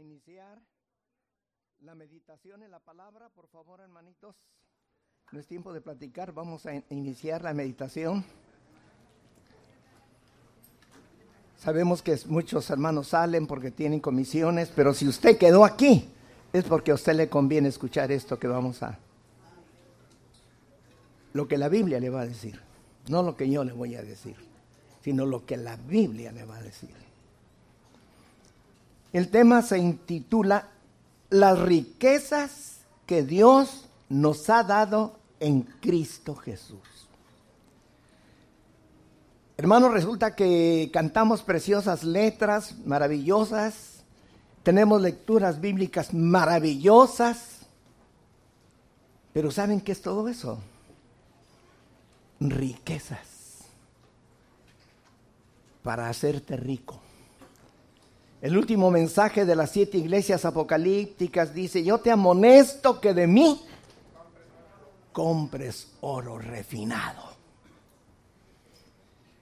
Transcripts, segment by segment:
iniciar la meditación en la palabra, por favor, hermanitos. No es tiempo de platicar, vamos a iniciar la meditación. Sabemos que muchos hermanos salen porque tienen comisiones, pero si usted quedó aquí, es porque a usted le conviene escuchar esto que vamos a... Lo que la Biblia le va a decir, no lo que yo le voy a decir, sino lo que la Biblia le va a decir. El tema se intitula Las riquezas que Dios nos ha dado en Cristo Jesús. Hermanos, resulta que cantamos preciosas letras maravillosas, tenemos lecturas bíblicas maravillosas, pero ¿saben qué es todo eso? Riquezas para hacerte rico. El último mensaje de las siete iglesias apocalípticas dice, yo te amonesto que de mí compres oro refinado.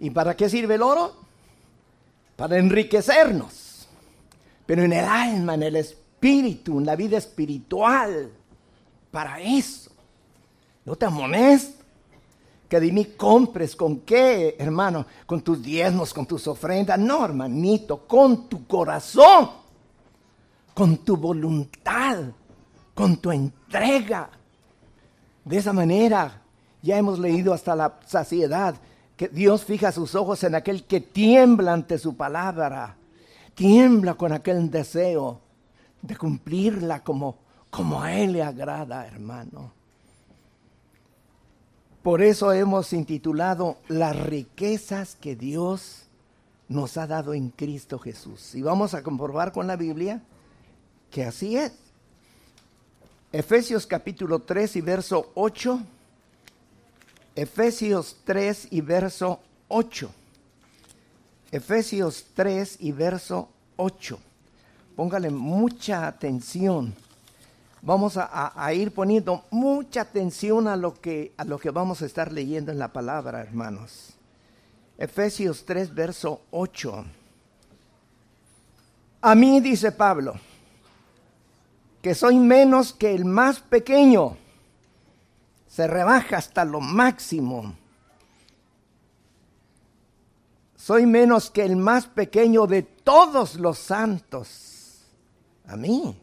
¿Y para qué sirve el oro? Para enriquecernos, pero en el alma, en el espíritu, en la vida espiritual, para eso. Yo te amonesto que de mí compres con qué, hermano, con tus diezmos, con tus ofrendas. No, hermanito, con tu corazón, con tu voluntad, con tu entrega. De esa manera, ya hemos leído hasta la saciedad que Dios fija sus ojos en aquel que tiembla ante su palabra, tiembla con aquel deseo de cumplirla como, como a Él le agrada, hermano. Por eso hemos intitulado Las riquezas que Dios nos ha dado en Cristo Jesús. Y vamos a comprobar con la Biblia que así es. Efesios capítulo 3 y verso 8. Efesios 3 y verso 8. Efesios 3 y verso 8. Póngale mucha atención vamos a, ir poniendo mucha atención a lo, que, a lo que vamos a estar leyendo en la palabra, hermanos. Efesios 3, verso 8. A mí, dice Pablo, que soy menos que el más pequeño, se rebaja hasta lo máximo. Soy menos que el más pequeño de todos los santos. A mí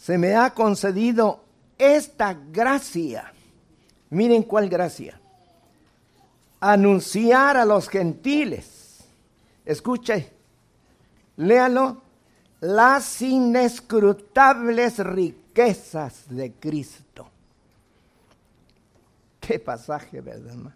se me ha concedido esta gracia. Miren cuál gracia. Anunciar a los gentiles. Escuche, léalo. Las inescrutables riquezas de Cristo. Qué pasaje, ¿verdad?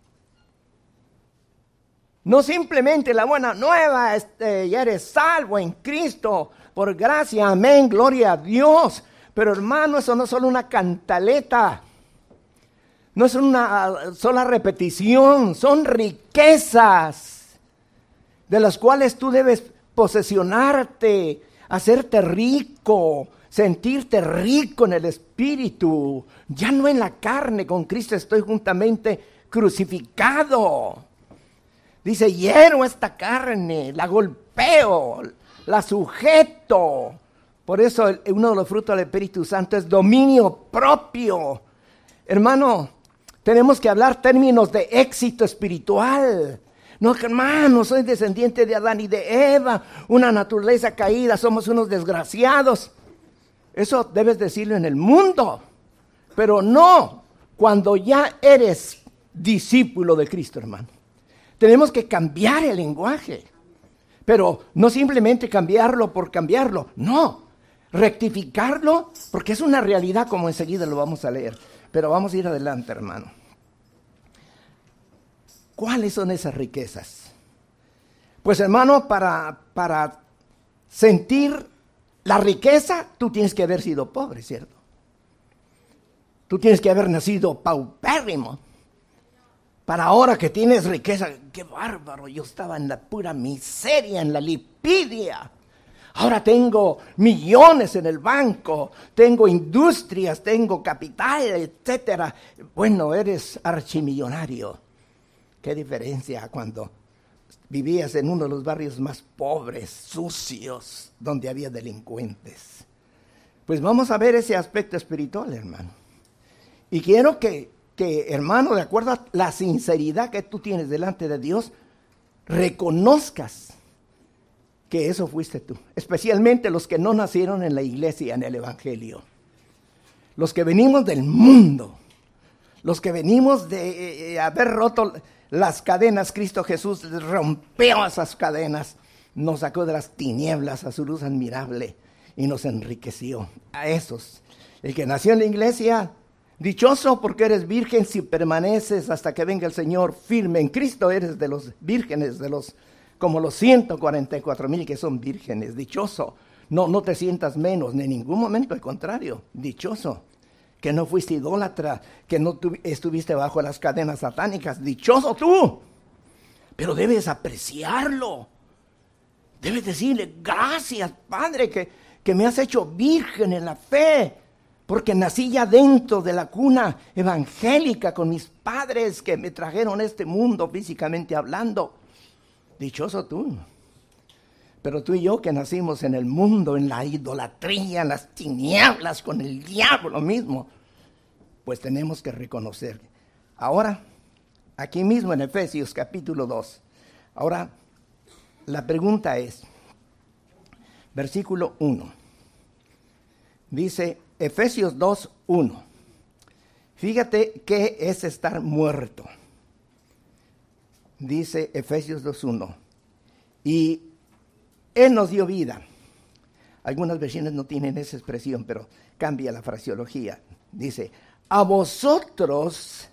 No simplemente la buena nueva, este, ya eres salvo en Cristo, por gracia, amén, gloria a Dios. Pero hermano, eso no es solo una cantaleta. No es una sola repetición, son riquezas de las cuales tú debes posesionarte, hacerte rico, sentirte rico en el espíritu, ya no en la carne, con Cristo estoy juntamente crucificado. Dice, hiero esta carne, la golpeo, la sujeto, por eso uno de los frutos del Espíritu Santo es dominio propio. Hermano, tenemos que hablar términos de éxito espiritual. No, hermano, soy descendiente de Adán y de Eva, una naturaleza caída, somos unos desgraciados. Eso debes decirlo en el mundo, pero no cuando ya eres discípulo de Cristo, hermano. Tenemos que cambiar el lenguaje, pero no simplemente cambiarlo por cambiarlo, no rectificarlo, porque es una realidad como enseguida lo vamos a leer. Pero vamos a ir adelante, hermano. ¿Cuáles son esas riquezas? Pues hermano, para, para sentir la riqueza, tú tienes que haber sido pobre, ¿cierto? Tú tienes que haber nacido paupérrimo. Para ahora que tienes riqueza, qué bárbaro, yo estaba en la pura miseria, en la lipidia. Ahora tengo millones en el banco, tengo industrias, tengo capital, etcétera. Bueno, eres archimillonario. Qué diferencia cuando vivías en uno de los barrios más pobres, sucios, donde había delincuentes. Pues vamos a ver ese aspecto espiritual, hermano. Y quiero que, que, hermano, de acuerdo a la sinceridad que tú tienes delante de Dios, reconozcas que eso fuiste tú. Especialmente los que no nacieron en la iglesia, en el Evangelio. Los que venimos del mundo. Los que venimos de eh, eh, haber roto las cadenas, Cristo Jesús rompió esas cadenas, nos sacó de las tinieblas a su luz admirable y nos enriqueció. A esos. El que nació en la iglesia, dichoso porque eres virgen si permaneces hasta que venga el Señor firme en Cristo, eres de los vírgenes, de los como los 144 mil que son vírgenes, dichoso. No, no te sientas menos, en ningún momento, al contrario, dichoso que no fuiste idólatra, que no estuviste bajo las cadenas satánicas. Dichoso tú. Pero debes apreciarlo. Debes decirle, gracias Padre, que, que me has hecho virgen en la fe. Porque nací ya dentro de la cuna evangélica con mis padres que me trajeron a este mundo físicamente hablando. Dichoso tú. Pero tú y yo que nacimos en el mundo, en la idolatría, en las tinieblas, con el diablo mismo, pues tenemos que reconocer. Ahora, aquí mismo en Efesios capítulo 2, ahora la pregunta es, versículo 1, dice Efesios 2, 1, fíjate qué es estar muerto. Dice Efesios 2, 1, y él nos dio vida. Algunas versiones no tienen esa expresión, pero cambia la fraseología. Dice, a vosotros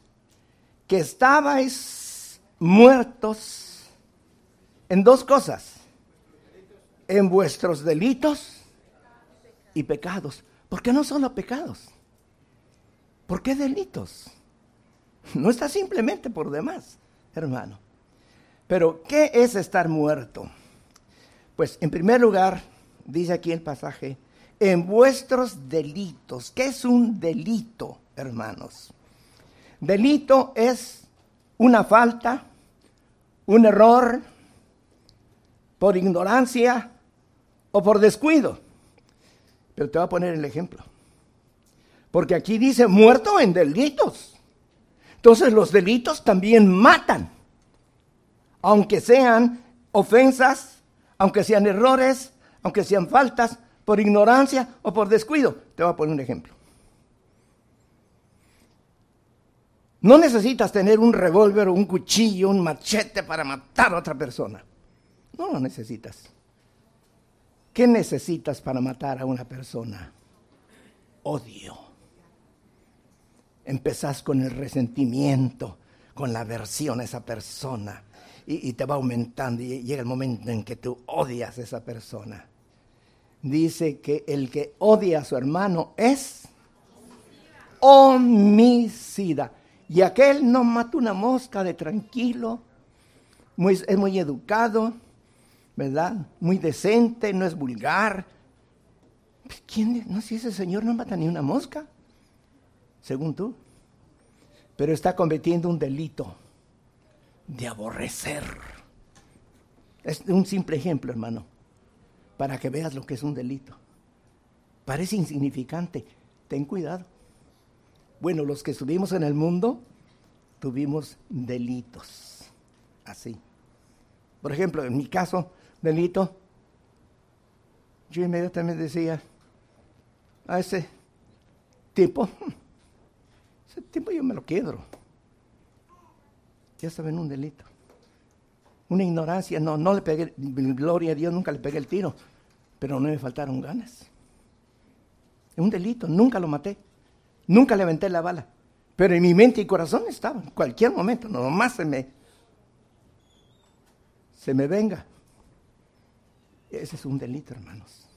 que estabais muertos en dos cosas, en vuestros delitos y pecados. ¿Por qué no solo pecados? ¿Por qué delitos? No está simplemente por demás, hermano. Pero, ¿qué es estar muerto? Pues en primer lugar, dice aquí el pasaje, en vuestros delitos. ¿Qué es un delito, hermanos? Delito es una falta, un error, por ignorancia o por descuido. Pero te voy a poner el ejemplo. Porque aquí dice muerto en delitos. Entonces los delitos también matan. Aunque sean ofensas aunque sean errores, aunque sean faltas, por ignorancia o por descuido. Te voy a poner un ejemplo. No necesitas tener un revólver o un cuchillo, un machete para matar a otra persona. No lo necesitas. ¿Qué necesitas para matar a una persona? Odio. Empezás con el resentimiento, con la aversión a esa persona y, te va aumentando y llega el momento en que tú odias a esa persona. Dice que el que odia a su hermano es homicida. Y aquel no mata una mosca de tranquilo, es muy educado, ¿verdad? Muy decente, no es vulgar. ¿Quién? No, si ese señor no mata ni una mosca, según tú. Pero está cometiendo un delito de aborrecer. Es un simple ejemplo, hermano, para que veas lo que es un delito. Parece insignificante, ten cuidado. Bueno, los que estuvimos en el mundo tuvimos delitos, así. Por ejemplo, en mi caso, delito, yo inmediatamente decía a ese tipo, ese tipo yo me lo quedo ya saben un delito. Una ignorancia, no, no le pegué, gloria a Dios, nunca le pegué el tiro, pero no me faltaron ganas. Es un delito, nunca lo maté, nunca le aventé la bala, pero en mi mente y corazón estaba, en cualquier momento, nomás se me, se me venga. Ese es un delito, hermanos.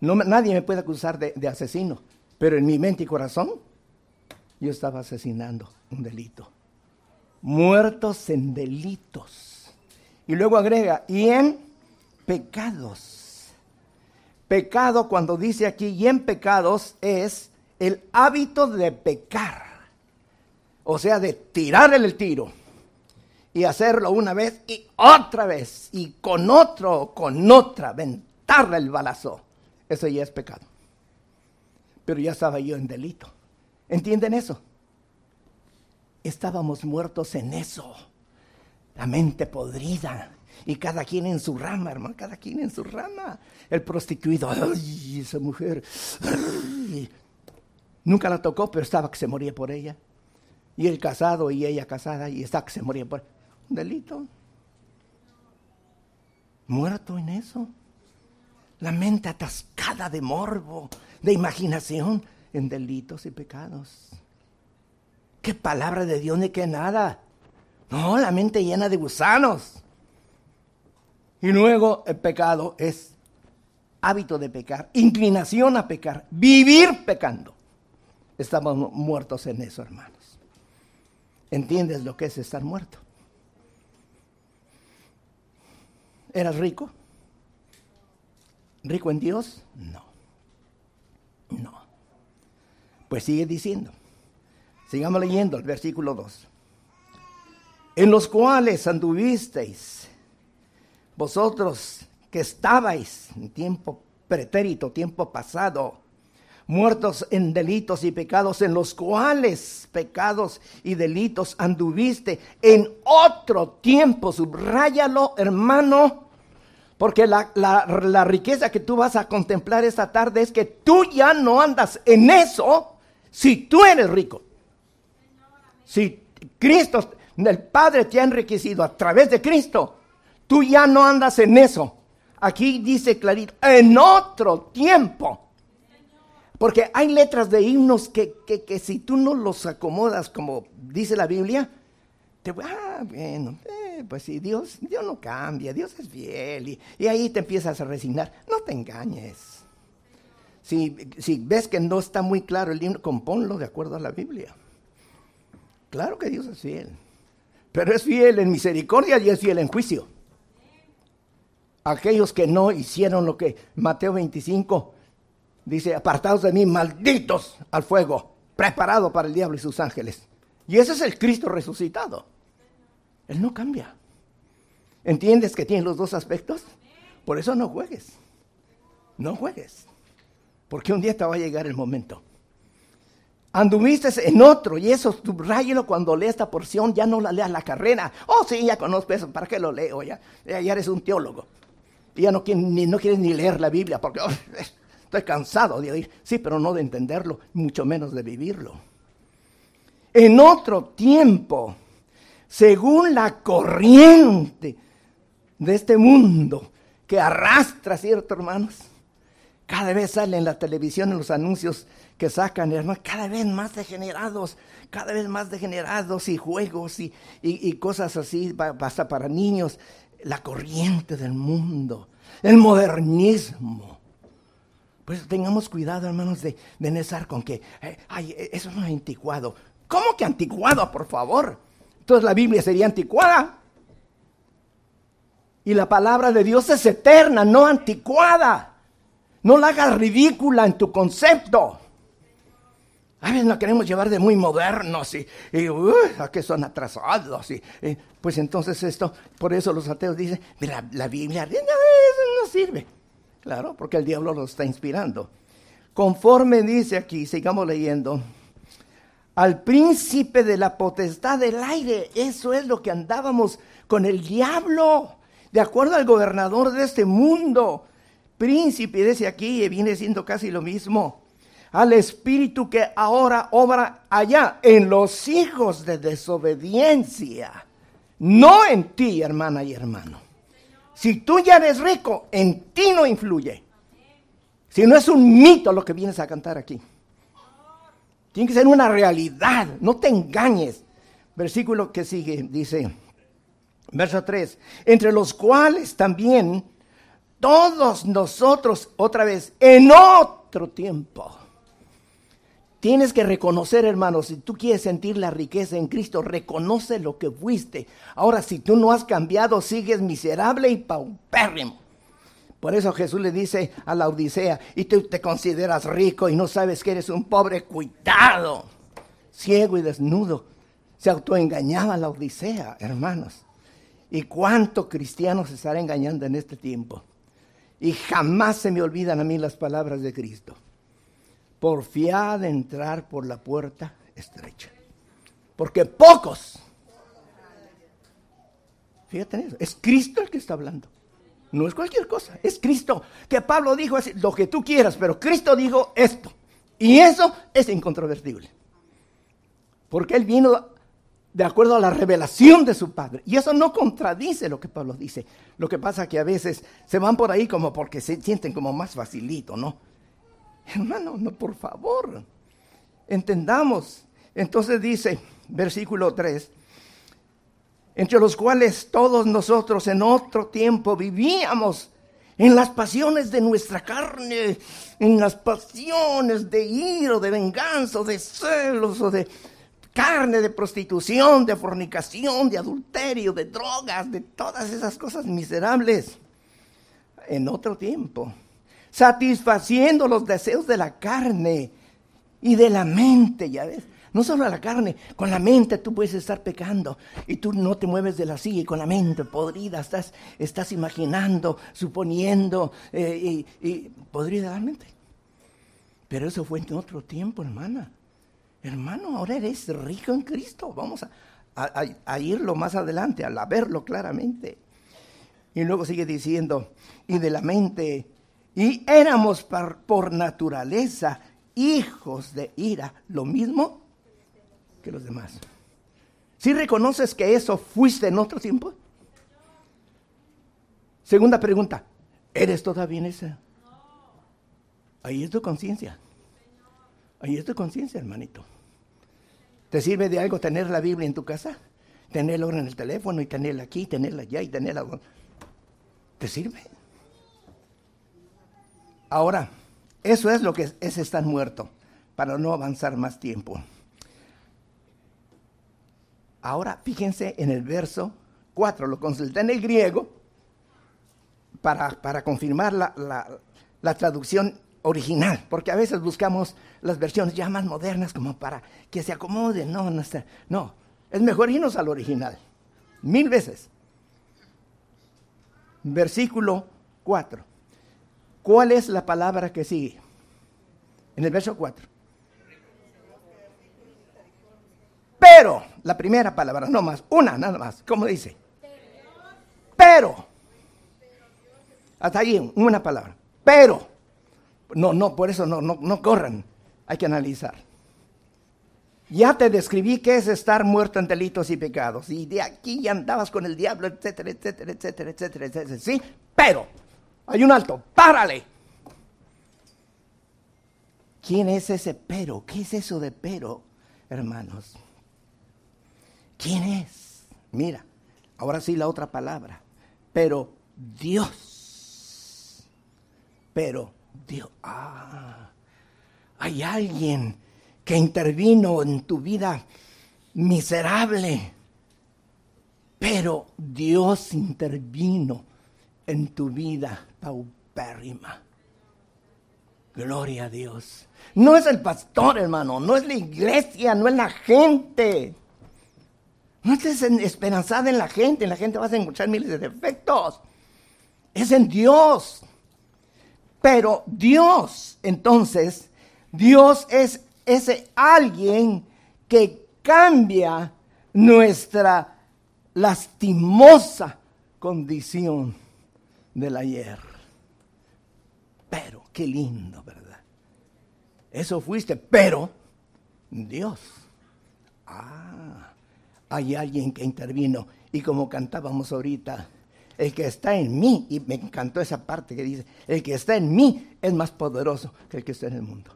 No, nadie me puede acusar de, de asesino, pero en mi mente y corazón yo estaba asesinando un delito muertos en delitos. Y luego agrega, y en pecados. Pecado, cuando dice aquí, y en pecados, es el hábito de pecar. O sea, de tirar el tiro. y hacerlo una vez y otra vez y con otro, con otra, ventarle el balazo. Eso ya es pecado. Pero ya estaba yo en delito. ¿Entienden eso? Estábamos muertos en eso. La mente podrida. Y cada quien en su rama, hermano, cada quien en su rama. El prostituido, esa mujer. Nunca la tocó, pero estaba que se moría por ella. Y el casado y ella casada y estaba que se moría por un delito. Muerto en eso. La mente atascada de morbo, de imaginación en delitos y pecados. ¿Qué palabra de Dios ni qué nada? No, la mente llena de gusanos. Y luego el pecado es hábito de pecar, inclinación a pecar, vivir pecando. Estamos muertos en eso, hermanos. ¿Entiendes lo que es estar muerto? ¿Eras rico? ¿Rico en Dios? No. No. Pues sigue diciendo. Sigamos leyendo el versículo 2. En los cuales anduvisteis vosotros que estabais en tiempo pretérito, tiempo pasado, muertos en delitos y pecados, en los cuales pecados y delitos anduviste en otro tiempo, subráyalo hermano, porque la, la, riqueza que tú vas a contemplar esta tarde es que tú ya no andas en eso si tú eres rico. Si Cristo, el Padre te ha enriquecido a través de Cristo, Tú ya no andas en eso. Aquí dice clarito, en otro tiempo. Porque hay letras de himnos que, si tú no los acomodas como dice la Biblia, te ah, bueno, eh, pues si Dios, Dios no cambia, Dios es fiel. Y, ahí te empiezas a resignar. No te engañes. Si, si ves que no está muy claro el himno, componlo de acuerdo a la Biblia. Claro que Dios es fiel. Pero es fiel en misericordia y es fiel en juicio aquellos que no hicieron lo que Mateo 25 dice, apartados de mí, malditos al fuego, preparado para el diablo y sus ángeles. Y ese es el Cristo resucitado. Él no cambia. ¿Entiendes que tiene los dos aspectos? Por eso no juegues. No juegues. Porque un día te va a llegar el momento. Anduviste en otro, y eso subrayelo cuando leas esta porción, ya no la leas la carrera. Oh, sí, ya conozco eso, ¿para qué lo leo? Ya, ya eres un teólogo y ya no, ni, no quieres ni leer la Biblia porque oh, estoy cansado de oír. Sí, pero no de entenderlo, mucho menos de vivirlo. En otro tiempo, según la corriente de este mundo que arrastra, ¿cierto, hermanos? Cada vez sale en la televisión, en los anuncios que sacan, hermanos, cada vez más degenerados, cada vez más degenerados y juegos y, y cosas así, hasta para niños la corriente del mundo, el modernismo. Pues tengamos cuidado, hermanos, de, de con que, eh, ay, eso no es anticuado. ¿Cómo que anticuado, por favor? Entonces la Biblia sería anticuada. Y la palabra de Dios es eterna, no anticuada. No la hagas ridícula en tu concepto. A veces nos queremos llevar de muy modernos y, y a que son atrasados. Y, pues entonces esto, por eso los ateos dicen, la, la Biblia no, no sirve. Claro, porque el diablo lo está inspirando. Conforme dice aquí, sigamos leyendo, al príncipe de la potestad del aire, eso es lo que andábamos con el diablo, de acuerdo al gobernador de este mundo. Príncipe, dice aquí, viene siendo casi lo mismo al espíritu que ahora obra allá en los hijos de desobediencia. No en ti, hermana y hermano. Si tú ya eres rico, en ti no influye. Si no es un mito lo que vienes a cantar aquí. Tiene que ser una realidad, no te engañes. Versículo que sigue, dice, verso 3, entre los cuales también todos nosotros, otra vez, en otro tiempo, Tienes que reconocer, hermano, si tú quieres sentir la riqueza en Cristo, reconoce lo que fuiste. Ahora, si tú no has cambiado, sigues miserable y paupérrimo. Por eso Jesús le dice a la Odisea, y tú te consideras rico y no sabes que eres un pobre cuidado, ciego y desnudo. Se autoengañaba la Odisea, hermanos. ¿Y cuántos cristianos se estarán engañando en este tiempo? Y jamás se me olvidan a mí las palabras de Cristo. Porfiad entrar por la puerta estrecha. Porque pocos. Fíjate en eso. Es Cristo el que está hablando. No es cualquier cosa. Es Cristo. Que Pablo dijo así, lo que tú quieras, pero Cristo dijo esto. Y eso es incontrovertible. Porque Él vino de acuerdo a la revelación de su Padre. Y eso no contradice lo que Pablo dice. Lo que pasa que a veces se van por ahí como porque se sienten como más facilito, ¿no? Hermano, no, por favor. Entendamos. Entonces dice, versículo 3, entre los cuales todos nosotros en otro tiempo vivíamos en las pasiones de nuestra carne, en las pasiones de ira, de venganza, de celos o de carne, de prostitución, de fornicación, de adulterio, de drogas, de todas esas cosas miserables en otro tiempo, satisfaciendo los deseos de la carne y de la mente, ya ves. No solo a la carne, con la mente tú puedes estar pecando y tú no te mueves de la silla y con la mente podrida estás, estás imaginando, suponiendo eh, y, y podridamente. Pero eso fue en otro tiempo, hermana. Hermano, ahora eres rico en Cristo. Vamos a, irlo más adelante, a verlo claramente. Y luego sigue diciendo, y de la mente, y éramos por, naturaleza hijos de ira, lo mismo que los demás. ¿Si reconoces que eso fuiste en otro tiempo? Segunda pregunta, ¿eres todavía en esa? Ahí es tu conciencia. Ahí es tu conciencia, hermanito. ¿Te sirve de algo tener la Biblia en tu casa? Tenerla en el teléfono y tenerla aquí, tenerla allá y tenerla... ¿Te sirve? Ahora, eso es lo que es estar muerto, para no avanzar más tiempo. Ahora, fíjense en el verso 4, lo consulté en el griego para, para confirmar la, la, la traducción original, porque a veces buscamos las versiones ya más modernas como para que se acomoden. No, no, no, es mejor irnos al original, mil veces. Versículo 4. ¿Cuál es la palabra que sigue? En el verso 4. Pero, la primera palabra, no más, una nada más, ¿cómo dice? Pero. Hasta ahí, una palabra. Pero. No, no, por eso no, no, no corran. Hay que analizar. Ya te describí qué es estar muerto en delitos y pecados. Y de aquí ya andabas con el diablo, etcétera, etcétera, etcétera, etcétera, etcétera. Sí, pero hay un alto. Párale. ¿Quién es ese pero? ¿Qué es eso de pero, hermanos? ¿Quién es? Mira, ahora sí la otra palabra. Pero Dios. Pero Dios, ah, hay alguien que intervino en tu vida miserable, pero Dios intervino en tu vida paupérrima. Gloria a Dios. No es el pastor, hermano, no es la iglesia, no es la gente. No estés esperanzada en la gente, en la gente vas a encontrar miles de defectos. Es en Dios. Pero Dios, entonces, Dios es ese alguien que cambia nuestra lastimosa condición del ayer. Pero, qué lindo, ¿verdad? Eso fuiste, pero Dios. Ah, hay alguien que intervino. Y como cantábamos ahorita, el que está en mí, y me encantó esa parte que dice, el que está en mí es más poderoso que el que está en el mundo.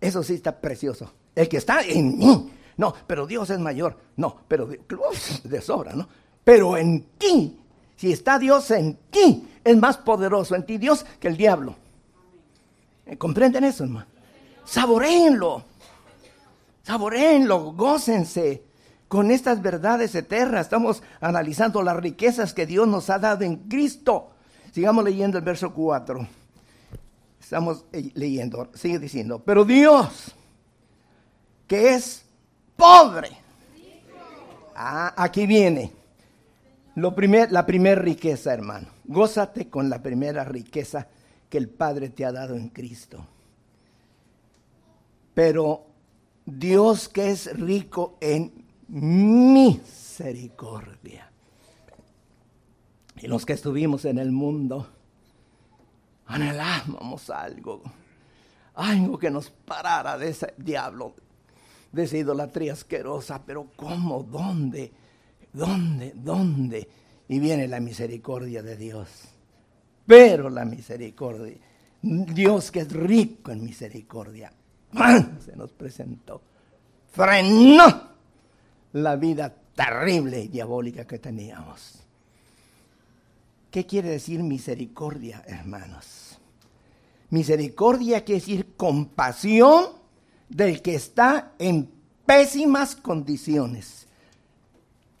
Eso sí está precioso. El que está en mí. No, pero Dios es mayor. No, pero de sobra, ¿no? Pero en ti, si está Dios en ti, es más poderoso en ti Dios que el diablo. ¿Comprenden eso, hermano? Saboreenlo. Saboreenlo, gócense con estas verdades eternas. Estamos analizando las riquezas que Dios nos ha dado en Cristo. Sigamos leyendo el verso 4. Estamos eh, leyendo, sigue diciendo, pero Dios, que es pobre. Ah, aquí viene. Primer, la primera riqueza, hermano. Gózate con la primera riqueza que el Padre te ha dado en Cristo. Pero Dios que es rico en misericordia. Y los que estuvimos en el mundo, anhelábamos algo, algo que nos parara de ese diablo, de esa idolatría asquerosa, pero ¿cómo? ¿Dónde? ¿Dónde? ¿Dónde? Y viene la misericordia de Dios. Pero la misericordia, Dios que es rico en misericordia, se nos presentó, frenó la vida terrible y diabólica que teníamos. ¿Qué quiere decir misericordia, hermanos? Misericordia quiere decir compasión del que está en pésimas condiciones.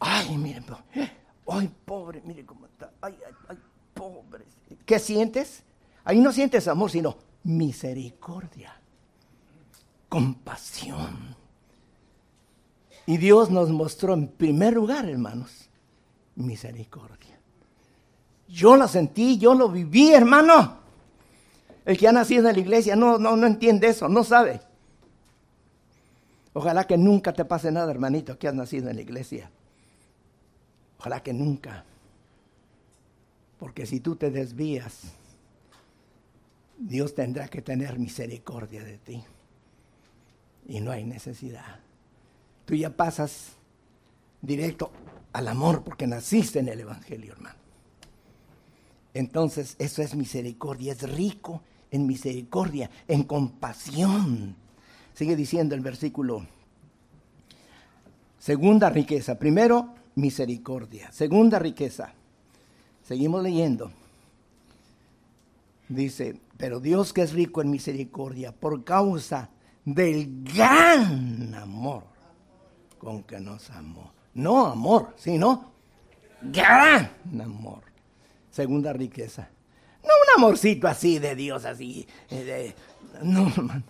Ay, miren, ay, pobre, mire cómo está. Ay, ay, ay, pobre. ¿Qué sientes? Ahí no sientes amor, sino misericordia, compasión. Y Dios nos mostró en primer lugar, hermanos, misericordia. Yo la sentí, yo lo viví, hermano. El que ha nacido en la iglesia no, no, no entiende eso, no sabe. Ojalá que nunca te pase nada, hermanito, que has nacido en la iglesia. Ojalá que nunca. Porque si tú te desvías, Dios tendrá que tener misericordia de ti. Y no hay necesidad. Tú ya pasas directo al amor porque naciste en el Evangelio, hermano. Entonces, eso es misericordia, es rico en misericordia, en compasión. Sigue diciendo el versículo. Segunda riqueza. Primero, misericordia. Segunda riqueza. Seguimos leyendo. Dice, pero Dios que es rico en misericordia por causa del gran amor con que nos amó. No amor, sino gran amor segunda riqueza. No un amorcito así de Dios, así. Eh, no, hermano.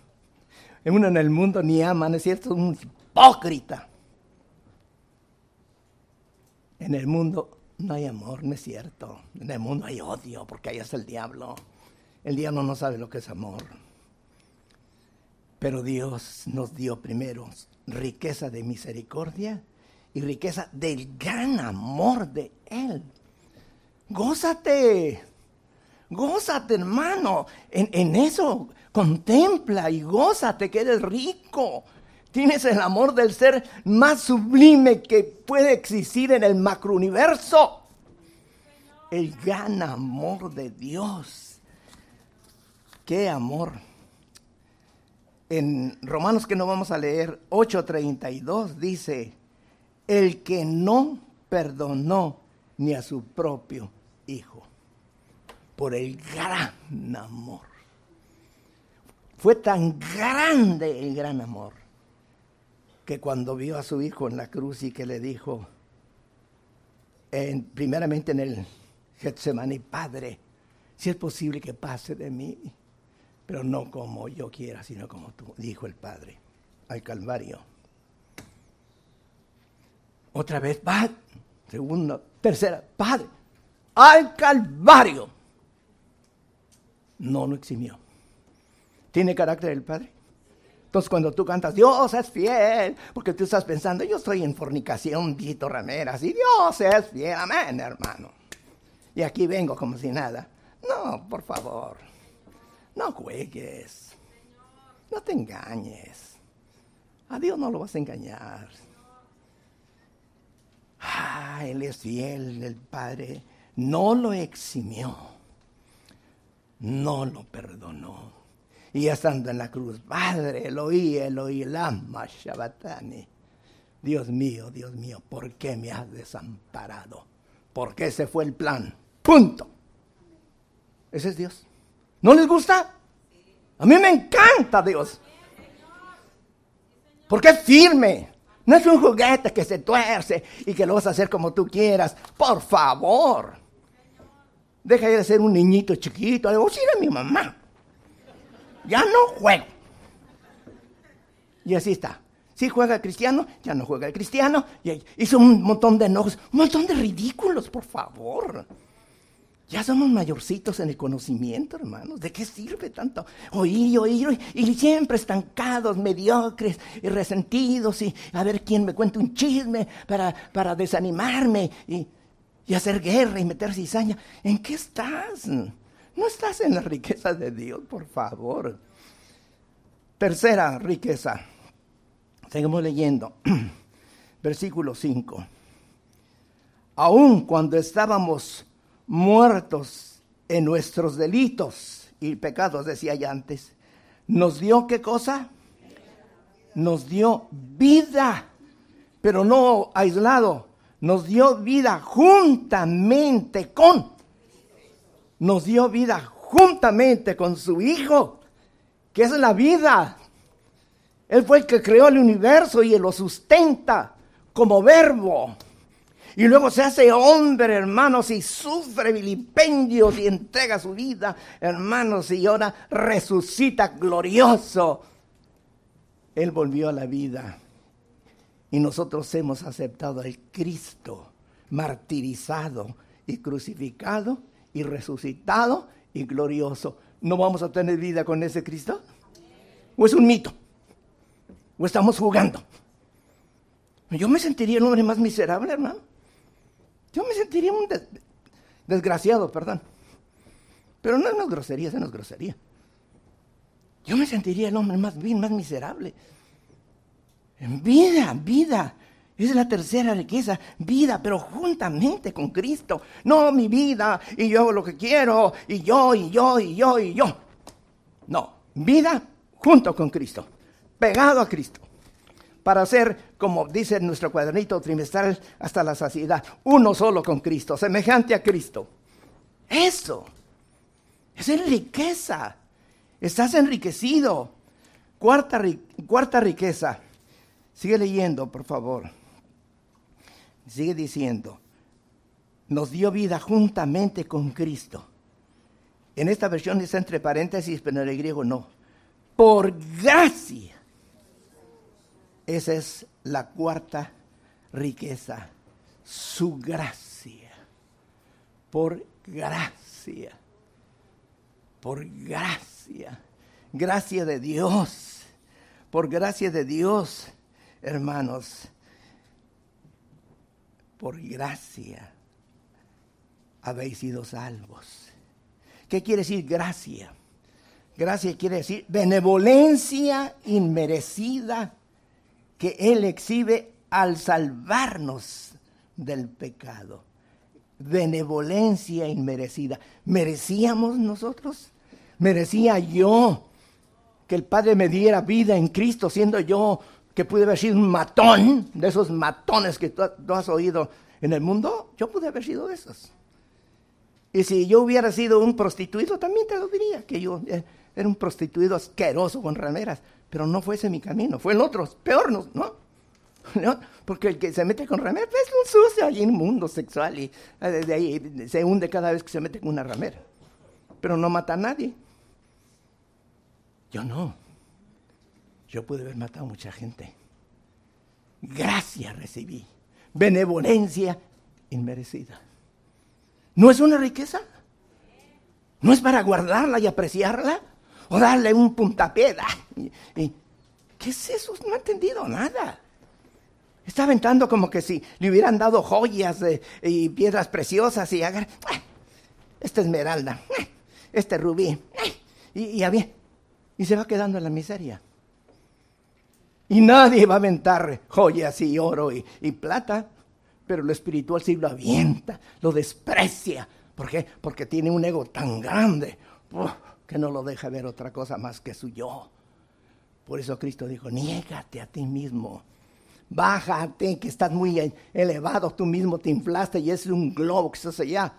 Uno en el mundo ni ama, ¿no es cierto? Un hipócrita. En el mundo no hay amor, no es cierto. En el mundo hay odio, porque ahí es el diablo. El diablo no sabe lo que es amor. Pero Dios nos dio primero riqueza de misericordia y riqueza del gran amor de Él. Gózate, gózate hermano, en, eso contempla y gózate que eres rico. Tienes el amor del ser más sublime que puede existir en el macrouniverso. El gran amor de Dios. Qué amor. En Romanos que no vamos a leer, 8:32 dice, el que no perdonó ni a su propio hijo, por el gran amor. Fue tan grande el gran amor que cuando vio a su hijo en la cruz y que le dijo, en, primeramente en el Getsemani, Padre, si es posible que pase de mí, pero no como yo quiera, sino como tú, dijo el Padre al Calvario. Otra vez, Padre, segunda, tercera, Padre, al Calvario. No lo eximió. ¿Tiene carácter el Padre? Entonces cuando tú cantas, Dios es fiel, porque tú estás pensando, yo estoy en fornicación, Dito Rameras, y Dios es fiel, amén, hermano. Y aquí vengo como si nada. No, por favor, no juegues, no te engañes. A Dios no lo vas a engañar. Ah, Él es fiel, el Padre no lo eximió, no lo perdonó. Y estando en la cruz, Padre, Eloí, Eloí, lama Shabbatani. Dios mío, Dios mío, ¿por qué me has desamparado? Porque ese fue el plan. Punto. Ese es Dios. ¿No les gusta? A mí me encanta Dios. Porque es firme. No es un juguete que se tuerce y que lo vas a hacer como tú quieras. Por favor. Deja de ser un niñito chiquito. Digo, sí, era mi mamá. Ya no juego. Y así está. Sí juega el cristiano, ya no juega el cristiano. Y hizo un montón de enojos, un montón de ridículos, por favor. Ya somos mayorcitos en el conocimiento, hermanos. ¿De qué sirve tanto oír y oír y siempre estancados, mediocres y resentidos y a ver quién me cuenta un chisme para, para desanimarme y, y hacer guerra y meter cizaña? ¿En qué estás? No estás en la riqueza de Dios, por favor. Tercera riqueza. Seguimos leyendo. Versículo 5. Aun cuando estábamos muertos en nuestros delitos y pecados, decía ya antes, nos dio qué cosa? Nos dio vida, pero no aislado, nos dio vida juntamente con, nos dio vida juntamente con su Hijo, que es la vida. Él fue el que creó el universo y lo sustenta como verbo. Y luego se hace hombre, hermanos, y sufre vilipendios y entrega su vida, hermanos, y ahora resucita glorioso. Él volvió a la vida. Y nosotros hemos aceptado al Cristo martirizado y crucificado y resucitado y glorioso. ¿No vamos a tener vida con ese Cristo? ¿O es un mito? ¿O estamos jugando? Yo me sentiría el hombre más miserable, hermano. Yo me sentiría un desgraciado, perdón. Pero no es una grosería, es grosería. Yo me sentiría el hombre más bien, más miserable. En vida, vida. Es la tercera riqueza, vida, pero juntamente con Cristo. No mi vida y yo hago lo que quiero, y yo, y yo, y yo, y yo. No, vida junto con Cristo, pegado a Cristo para ser, como dice nuestro cuadernito trimestral, hasta la saciedad, uno solo con Cristo, semejante a Cristo. Eso es riqueza. Estás enriquecido. Cuarta riqueza. Sigue leyendo, por favor. Sigue diciendo, nos dio vida juntamente con Cristo. En esta versión está entre paréntesis, pero en el griego no. Por gracia esa es la cuarta riqueza, su gracia. Por gracia. Por gracia. Gracia de Dios. Por gracia de Dios, hermanos. Por gracia habéis sido salvos. ¿Qué quiere decir gracia? Gracia quiere decir benevolencia inmerecida que Él exhibe al salvarnos del pecado. Benevolencia inmerecida. ¿Merecíamos nosotros? ¿Merecía yo que el Padre me diera vida en Cristo, siendo yo que pude haber sido un matón, de esos matones que tú, has oído en el mundo? Yo pude haber sido de esos. Y si yo hubiera sido un prostituido, también te lo diría, que yo eh, era un prostituido asqueroso con rameras. Pero no fue ese mi camino, fue el otro, peor, ¿no? ¿no? Porque el que se mete con ramera pues, es un sucio allí mundo sexual y desde ahí se hunde cada vez que se mete con una ramera. Pero no mata a nadie. Yo no. Yo pude haber matado a mucha gente. Gracia recibí. Benevolencia inmerecida. ¿No es una riqueza? ¿No es para guardarla y apreciarla? o darle un puntapié. Y, ¿Qué es eso? No ha entendido nada. Está aventando como que si le hubieran dado joyas y piedras preciosas y agar, ah, esta esmeralda, ah, este rubí, ah, y, y, y se va quedando en la miseria. Y nadie va a aventar joyas y oro y, plata, pero lo espiritual sí lo avienta, lo desprecia. ¿Por qué? Porque tiene un ego tan grande que no lo deja ver otra cosa más que su yo. Por eso Cristo dijo, niégate a ti mismo. Bájate, que estás muy elevado, tú mismo te inflaste y es un globo que estás allá.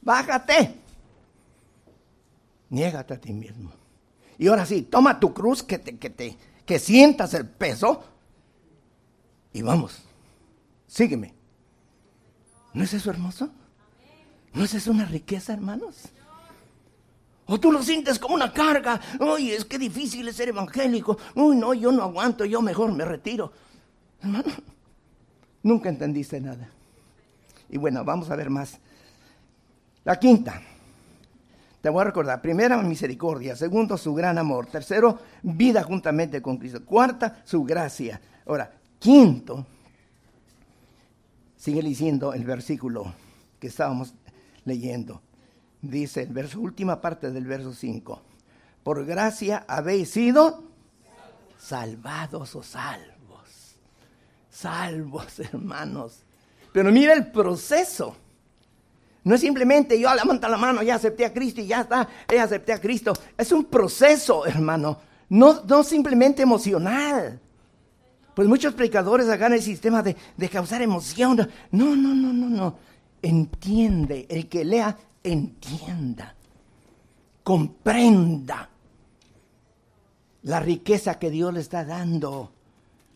Bájate. Niégate a ti mismo. Y ahora sí, toma tu cruz, que, te, que, te, que sientas el peso y vamos, sígueme. ¿No es eso hermoso? ¿No es eso una riqueza, hermanos? O tú lo sientes como una carga. Uy, es que difícil es ser evangélico. Uy, no, yo no aguanto, yo mejor me retiro. Hermano, nunca entendiste nada. Y bueno, vamos a ver más. La quinta. Te voy a recordar, primera, misericordia. Segundo, su gran amor. Tercero, vida juntamente con Cristo. Cuarta, su gracia. Ahora, quinto, sigue diciendo el versículo que estábamos leyendo. Dice el verso, última parte del verso 5. Por gracia habéis sido salvados o salvos. Salvos, hermanos. Pero mira el proceso. No es simplemente yo levanto la mano, ya acepté a Cristo y ya está, ya acepté a Cristo. Es un proceso, hermano. No, no simplemente emocional. Pues muchos predicadores hagan el sistema de, de causar emoción. No, no, no, no, no. Entiende. El que lea, entienda. Comprenda la riqueza que Dios le está dando.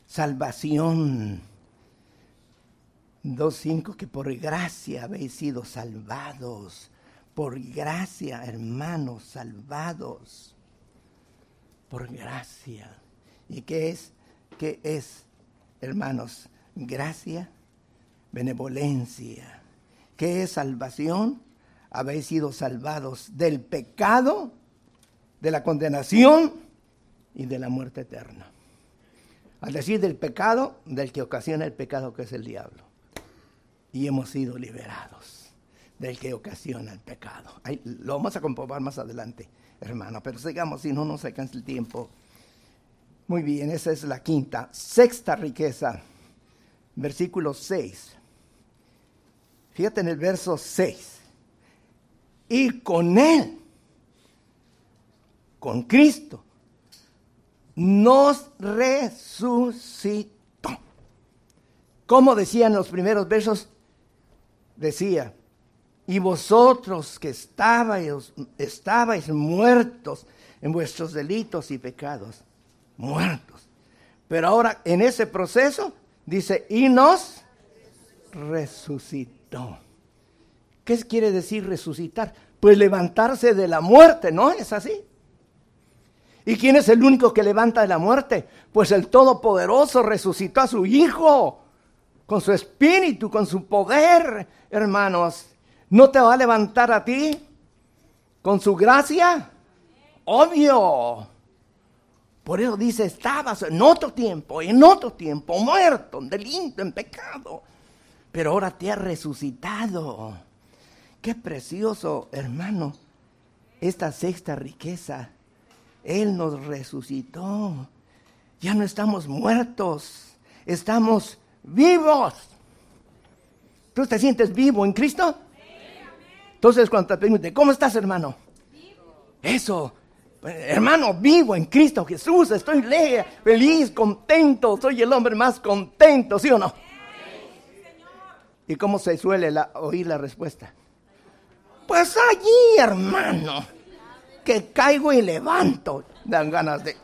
Salvación 2.5, que por gracia habéis sido salvados. Por gracia, hermanos, salvados. Por gracia. ¿Y qué es? ¿Qué es, hermanos? Gracia, benevolencia. ¿Qué es salvación? Habéis sido salvados del pecado, de la condenación y de la muerte eterna. Al decir del pecado, del que ocasiona el pecado que es el diablo y hemos sido liberados del que ocasiona el pecado. lo vamos a comprobar más adelante, hermano, pero sigamos, si no nos alcanza el tiempo. Muy bien, esa es la quinta. Sexta riqueza, versículo 6. Fíjate en el verso 6. Y con Él, con Cristo, nos resucitó. Como decían los primeros versos, decía, y vosotros que estabais, estabais muertos en vuestros delitos y pecados, muertos. Pero ahora en ese proceso dice, y nos resucitó. ¿Qué quiere decir resucitar? Pues levantarse de la muerte, ¿no? ¿Es así? ¿Y quién es el único que levanta de la muerte? Pues el Todopoderoso resucitó a su Hijo con su espíritu, con su poder, hermanos. ¿No te va a levantar a ti con su gracia? Obvio. Por eso dice, estabas en otro tiempo, en otro tiempo, muerto, en delito, en pecado. Pero ahora te ha resucitado. Qué precioso, hermano, esta sexta riqueza. Él nos resucitó. Ya no estamos muertos, estamos vivos. ¿Tú te sientes vivo en Cristo? Entonces cuando te pregunte, ¿cómo estás hermano? Eso, hermano, vivo en Cristo Jesús, estoy feliz, contento, soy el hombre más contento, ¿sí o no? ¿Y cómo se suele oír la respuesta? Pues allí, hermano, que caigo y levanto, dan ganas de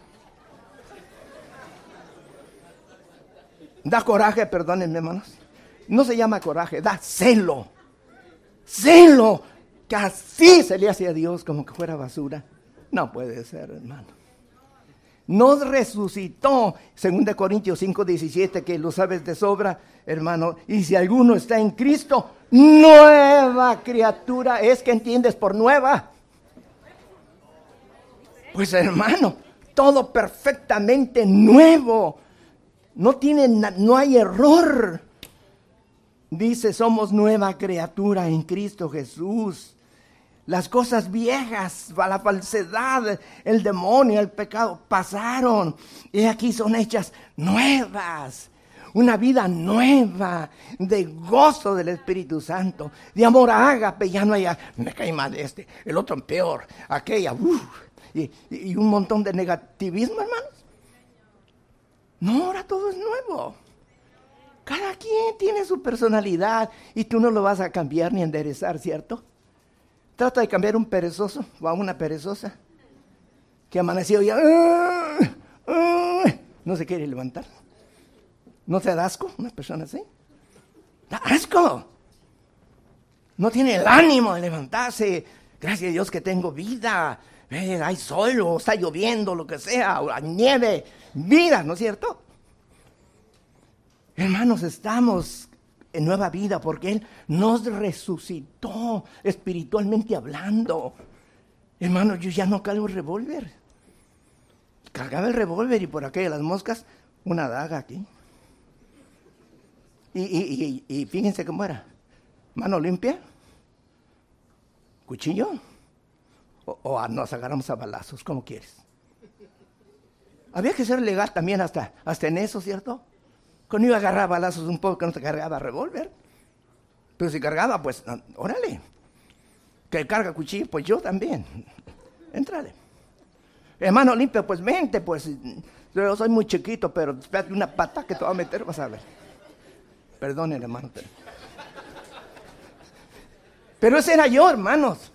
Da coraje, perdónenme hermanos. No se llama coraje, da celo. Celo. Que así se le hace a Dios como que fuera basura. No puede ser, hermano. Nos resucitó, según Corintios 5, 17, que lo sabes de sobra, hermano. Y si alguno está en Cristo, nueva criatura es que entiendes por nueva. Pues hermano, todo perfectamente nuevo. No, tiene, no hay error. Dice, somos nueva criatura en Cristo Jesús. Las cosas viejas, la falsedad, el demonio, el pecado pasaron y aquí son hechas nuevas. Una vida nueva, de gozo del Espíritu Santo, de amor a ágape, ya no hay, me cae mal este, el otro peor, aquella, y, y un montón de negativismo, hermanos. No, ahora todo es nuevo. Cada quien tiene su personalidad y tú no lo vas a cambiar ni enderezar, ¿cierto? Trata de cambiar un perezoso o a una perezosa que amaneció ya ah, ah", no se quiere levantar. ¿No te da asco una persona así? Da asco. No tiene el ánimo de levantarse. Gracias a Dios que tengo vida. Hay sol o está lloviendo, lo que sea, o la nieve vida, ¿no es cierto? Hermanos, estamos en nueva vida porque Él nos resucitó espiritualmente hablando. Hermano, yo ya no cargo el revólver. Cargaba el revólver y por aquella las moscas, una daga aquí. Y, y fíjense cómo era. Mano limpia, cuchillo, o, nos agarramos a balazos, como quieres. Había que ser legal también hasta, hasta en eso, ¿cierto? Cuando iba a agarrar balazos un poco, que no se cargaba revólver. Pero si cargaba, pues, órale. Que carga cuchillo, pues yo también. Entrale. Hermano limpio, pues vente, pues. Yo soy muy chiquito, pero espérate una pata que te va a meter, vas a ver. Perdonen, hermano. Pero ese era yo, hermanos.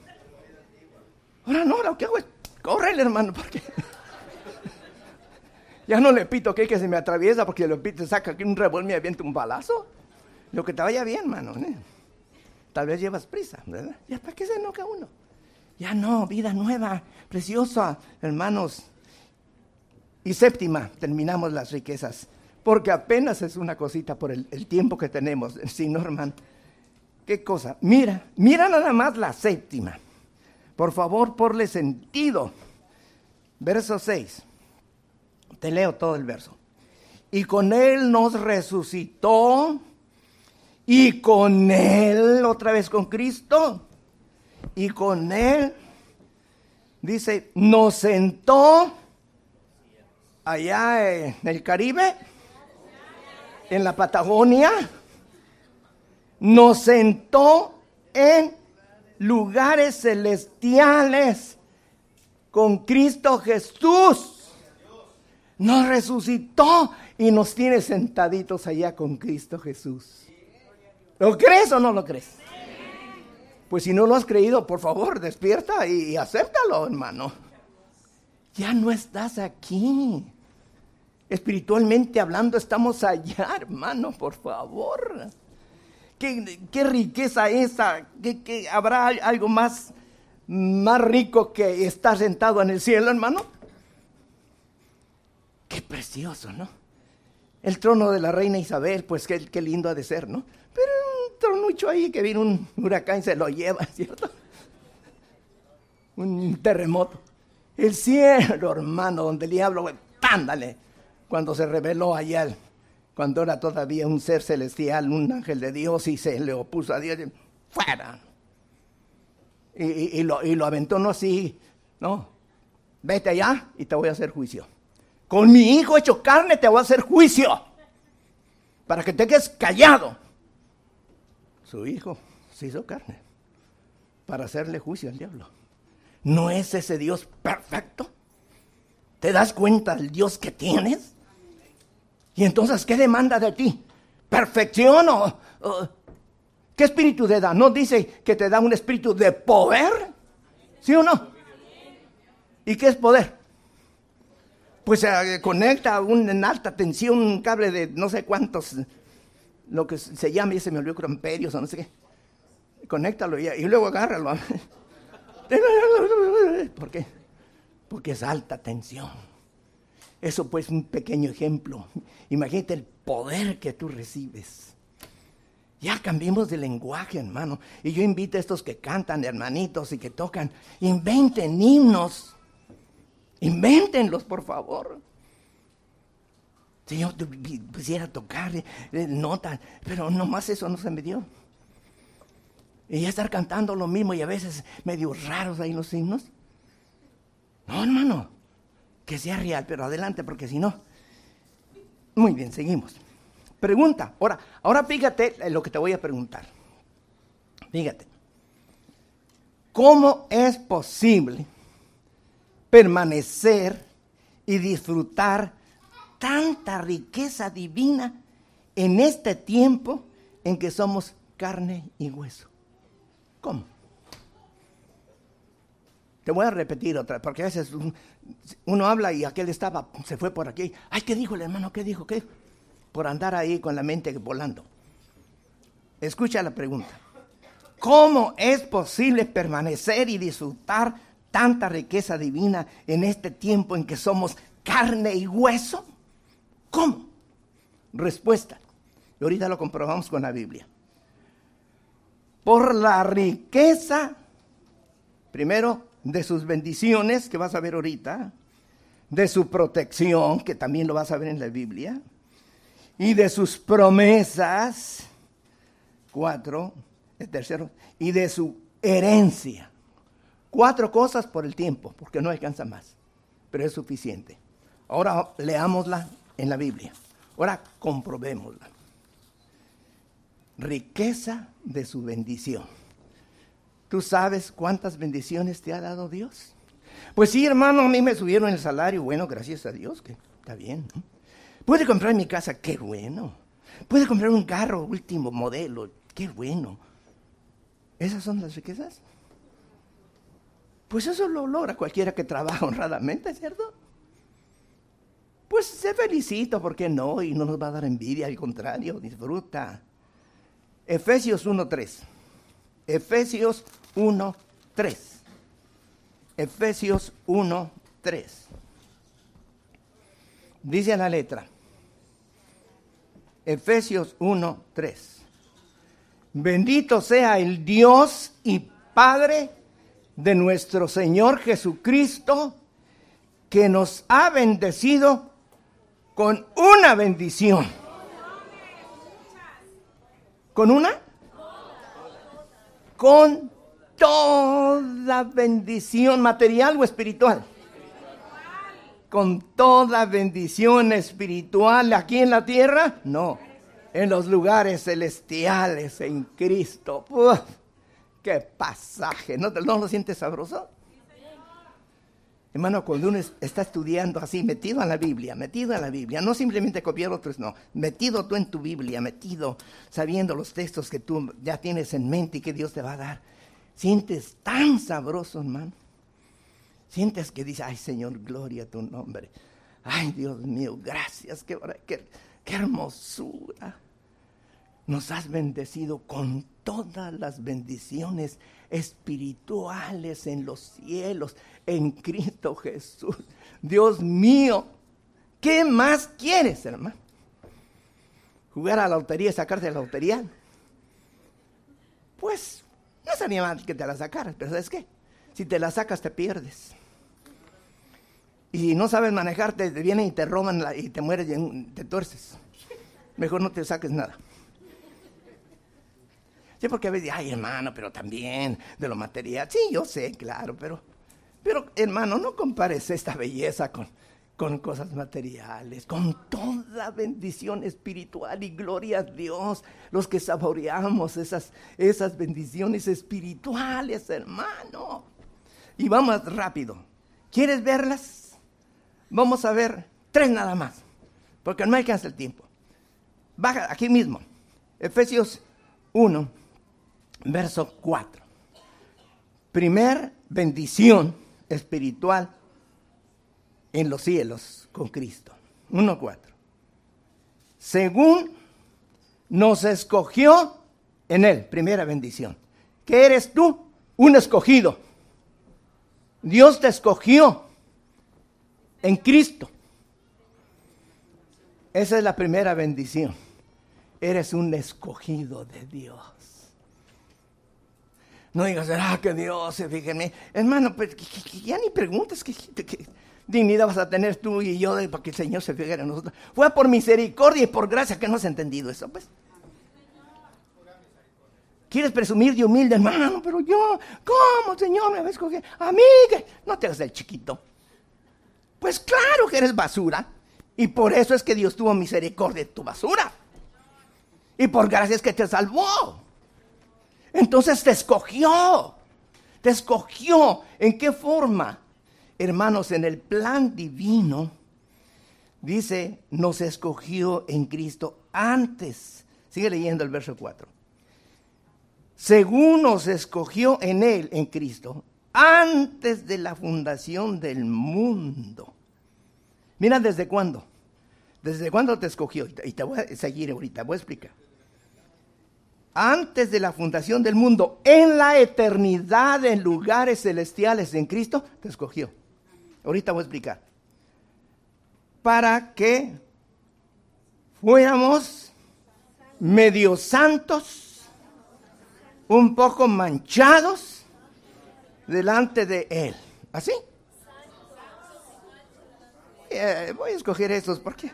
Ahora no, lo que hago es correr, hermano, porque ya no le pito que, que se me atraviesa porque le pito, saca aquí un revólver y me un balazo. Lo que te vaya bien, hermano. ¿eh? Tal vez llevas prisa, ¿verdad? ¿Ya para qué se enoja uno? Ya no, vida nueva, preciosa, hermanos. Y séptima, terminamos las riquezas, porque apenas es una cosita por el, el tiempo que tenemos, sí, Norman. ¿Qué cosa? Mira, mira nada más la séptima. Por favor, porle sentido. Verso 6. Te leo todo el verso. Y con él nos resucitó. Y con él, otra vez con Cristo. Y con él, dice, nos sentó allá en el Caribe, en la Patagonia nos sentó en lugares celestiales con Cristo Jesús. Nos resucitó y nos tiene sentaditos allá con Cristo Jesús. ¿Lo crees o no lo crees? Pues si no lo has creído, por favor, despierta y, acéptalo, hermano. Ya no estás aquí. Espiritualmente hablando, estamos allá, hermano, por favor. ¿Qué, riqueza esa? ¿Qué, habrá algo más, más rico que estar sentado en el cielo, hermano? Qué precioso, ¿no? El trono de la reina Isabel, pues qué, qué lindo ha de ser, ¿no? Pero un tronucho ahí que viene un huracán y se lo lleva, ¿cierto? Un terremoto. El cielo, hermano, donde el diablo, ándale, cuando se reveló allá cuando era todavía un ser celestial, un ángel de Dios, y se le opuso a Dios, fuera. Y, lo, y lo aventó no así, no, vete allá y te voy a hacer juicio. Con mi hijo hecho carne te voy a hacer juicio, para que te quedes callado. Su hijo se hizo carne, para hacerle juicio al diablo. ¿No es ese Dios perfecto? ¿Te das cuenta del Dios que tienes? Y entonces, ¿qué demanda de ti? ¿Perfección o, qué espíritu te da? ¿No dice que te da un espíritu de poder? ¿Sí o no? ¿Y qué es poder? Pues se conecta un, en alta tensión un cable de no sé cuántos, lo que se llama, y se me olvidó, amperios o no sé qué. Conéctalo y, y luego agárralo. ¿Por qué? Porque es alta tensión. Eso pues un pequeño ejemplo. Imagínate el poder que tú recibes. Ya cambiemos de lenguaje, hermano. Y yo invito a estos que cantan, hermanitos, y que tocan, inventen himnos. Invéntenlos, por favor. Si yo quisiera tocar eh, eh, notas, pero nomás eso no se me dio. Y ya estar cantando lo mismo y a veces medio raros ahí los himnos. No, hermano que sea real, pero adelante, porque si no. Muy bien, seguimos. Pregunta. Ahora, ahora fíjate lo que te voy a preguntar. Fíjate. ¿Cómo es posible permanecer y disfrutar tanta riqueza divina en este tiempo en que somos carne y hueso? ¿Cómo? Te voy a repetir otra, porque a veces uno habla y aquel estaba, se fue por aquí. Ay, ¿qué dijo el hermano? ¿Qué dijo? ¿Qué? Por andar ahí con la mente volando. Escucha la pregunta. ¿Cómo es posible permanecer y disfrutar tanta riqueza divina en este tiempo en que somos carne y hueso? ¿Cómo? Respuesta. Y ahorita lo comprobamos con la Biblia. Por la riqueza, primero, de sus bendiciones, que vas a ver ahorita, de su protección, que también lo vas a ver en la Biblia, y de sus promesas, cuatro, el tercero, y de su herencia. Cuatro cosas por el tiempo, porque no alcanza más, pero es suficiente. Ahora leámosla en la Biblia. Ahora comprobémosla. Riqueza de su bendición. ¿Tú sabes cuántas bendiciones te ha dado Dios? Pues sí, hermano, a mí me subieron el salario. Bueno, gracias a Dios, que está bien. Puede comprar mi casa, qué bueno. Puede comprar un carro último modelo, qué bueno. ¿Esas son las riquezas? Pues eso lo logra cualquiera que trabaja honradamente, ¿cierto? Pues se felicita, ¿por qué no? Y no nos va a dar envidia, al contrario, disfruta. Efesios 1.3. Efesios 1.3. Efesios 1.3. Dice la letra. Efesios 1.3. Bendito sea el Dios y Padre de nuestro Señor Jesucristo, que nos ha bendecido con una bendición. ¿Con una? Con toda bendición material o espiritual. Con toda bendición espiritual aquí en la tierra, no, en los lugares celestiales en Cristo. ¡Qué pasaje! ¿No, ¿No lo sientes sabroso? Hermano, cuando uno está estudiando así, metido en la Biblia, metido en la Biblia, no simplemente copiar otros, no, metido tú en tu Biblia, metido sabiendo los textos que tú ya tienes en mente y que Dios te va a dar, sientes tan sabroso, hermano. Sientes que dice, ay Señor, gloria a tu nombre. Ay Dios mío, gracias, qué, qué hermosura. Nos has bendecido con todas las bendiciones espirituales en los cielos, en Cristo Jesús. Dios mío, ¿qué más quieres, hermano? ¿Jugar a la lotería y sacarte la lotería? Pues no sabía mal que te la sacaras, pero ¿sabes qué? Si te la sacas te pierdes. Y si no sabes manejarte, te vienen y te roban y te mueres y te tuerces. Mejor no te saques nada. Sí, porque a veces, ay hermano, pero también de lo material. Sí, yo sé, claro, pero, pero hermano, no compares esta belleza con, con cosas materiales, con toda bendición espiritual y gloria a Dios, los que saboreamos esas, esas bendiciones espirituales, hermano. Y vamos rápido. ¿Quieres verlas? Vamos a ver tres nada más, porque no alcanza el tiempo. Baja aquí mismo, Efesios 1 verso 4. Primer bendición espiritual en los cielos con Cristo. 1.4. Según nos escogió en Él, primera bendición. ¿Qué eres tú? Un escogido. Dios te escogió en Cristo. Esa es la primera bendición. Eres un escogido de Dios. No digas, ah, que Dios se fije en mí. Hermano, pues ya ni preguntas qué, dignidad vas a tener tú y yo para que el Señor se fije en nosotros. Fue por misericordia y por gracia que no has entendido eso, pues. Quieres presumir de humilde, hermano, pero yo, ¿cómo, Señor, me va a escoger? A mí, que no te hagas el chiquito. Pues claro que eres basura. Y por eso es que Dios tuvo misericordia de tu basura. Y por gracia es que te salvó. Entonces te escogió. Te escogió. ¿En qué forma? Hermanos, en el plan divino, dice, nos escogió en Cristo antes. Sigue leyendo el verso 4. Según nos escogió en Él, en Cristo, antes de la fundación del mundo. Mira, ¿desde cuándo? ¿Desde cuándo te escogió? Y te voy a seguir ahorita, voy a explicar antes de la fundación del mundo, en la eternidad, en lugares celestiales en Cristo, te escogió. Ahorita voy a explicar. Para que fuéramos medio santos, un poco manchados delante de Él. ¿Así? Eh, voy a escoger estos porque,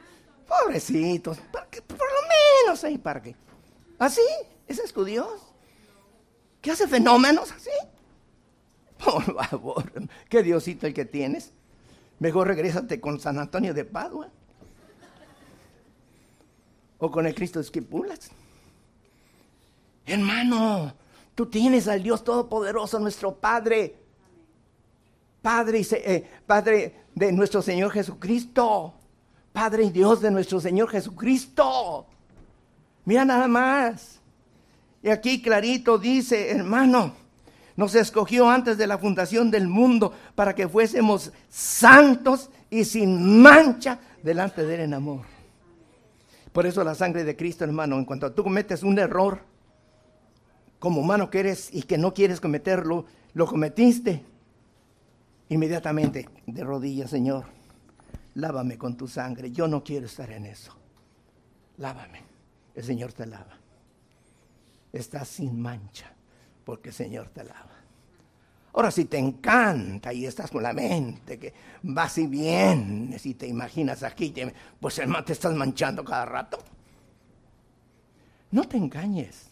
pobrecitos, porque, por lo menos ahí para que. ¿Así? ¿Ese es tu Dios? ¿Qué hace fenómenos así? Por favor, qué Diosito el que tienes. Mejor regrésate con San Antonio de Padua. O con el Cristo de Esquipulas. Hermano, tú tienes al Dios Todopoderoso, nuestro Padre. Padre, eh, Padre de nuestro Señor Jesucristo. Padre y Dios de nuestro Señor Jesucristo. Mira nada más. Y aquí clarito dice, hermano, nos escogió antes de la fundación del mundo para que fuésemos santos y sin mancha delante de Él en amor. Por eso la sangre de Cristo, hermano, en cuanto tú cometes un error, como humano que eres y que no quieres cometerlo, lo cometiste, inmediatamente de rodillas, Señor, lávame con tu sangre. Yo no quiero estar en eso. Lávame. El Señor te lava. Estás sin mancha porque el Señor te lava. Ahora, si te encanta y estás con la mente que vas y vienes y te imaginas aquí, pues hermano, te estás manchando cada rato. No te engañes.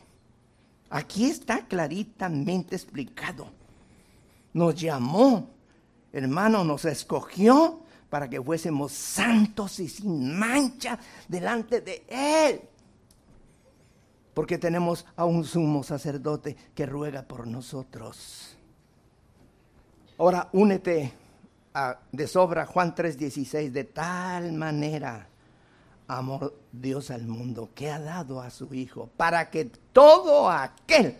Aquí está claritamente explicado. Nos llamó, hermano, nos escogió para que fuésemos santos y sin mancha delante de Él porque tenemos a un sumo sacerdote que ruega por nosotros. Ahora únete de sobra Juan 3:16, de tal manera amó Dios al mundo que ha dado a su Hijo para que todo aquel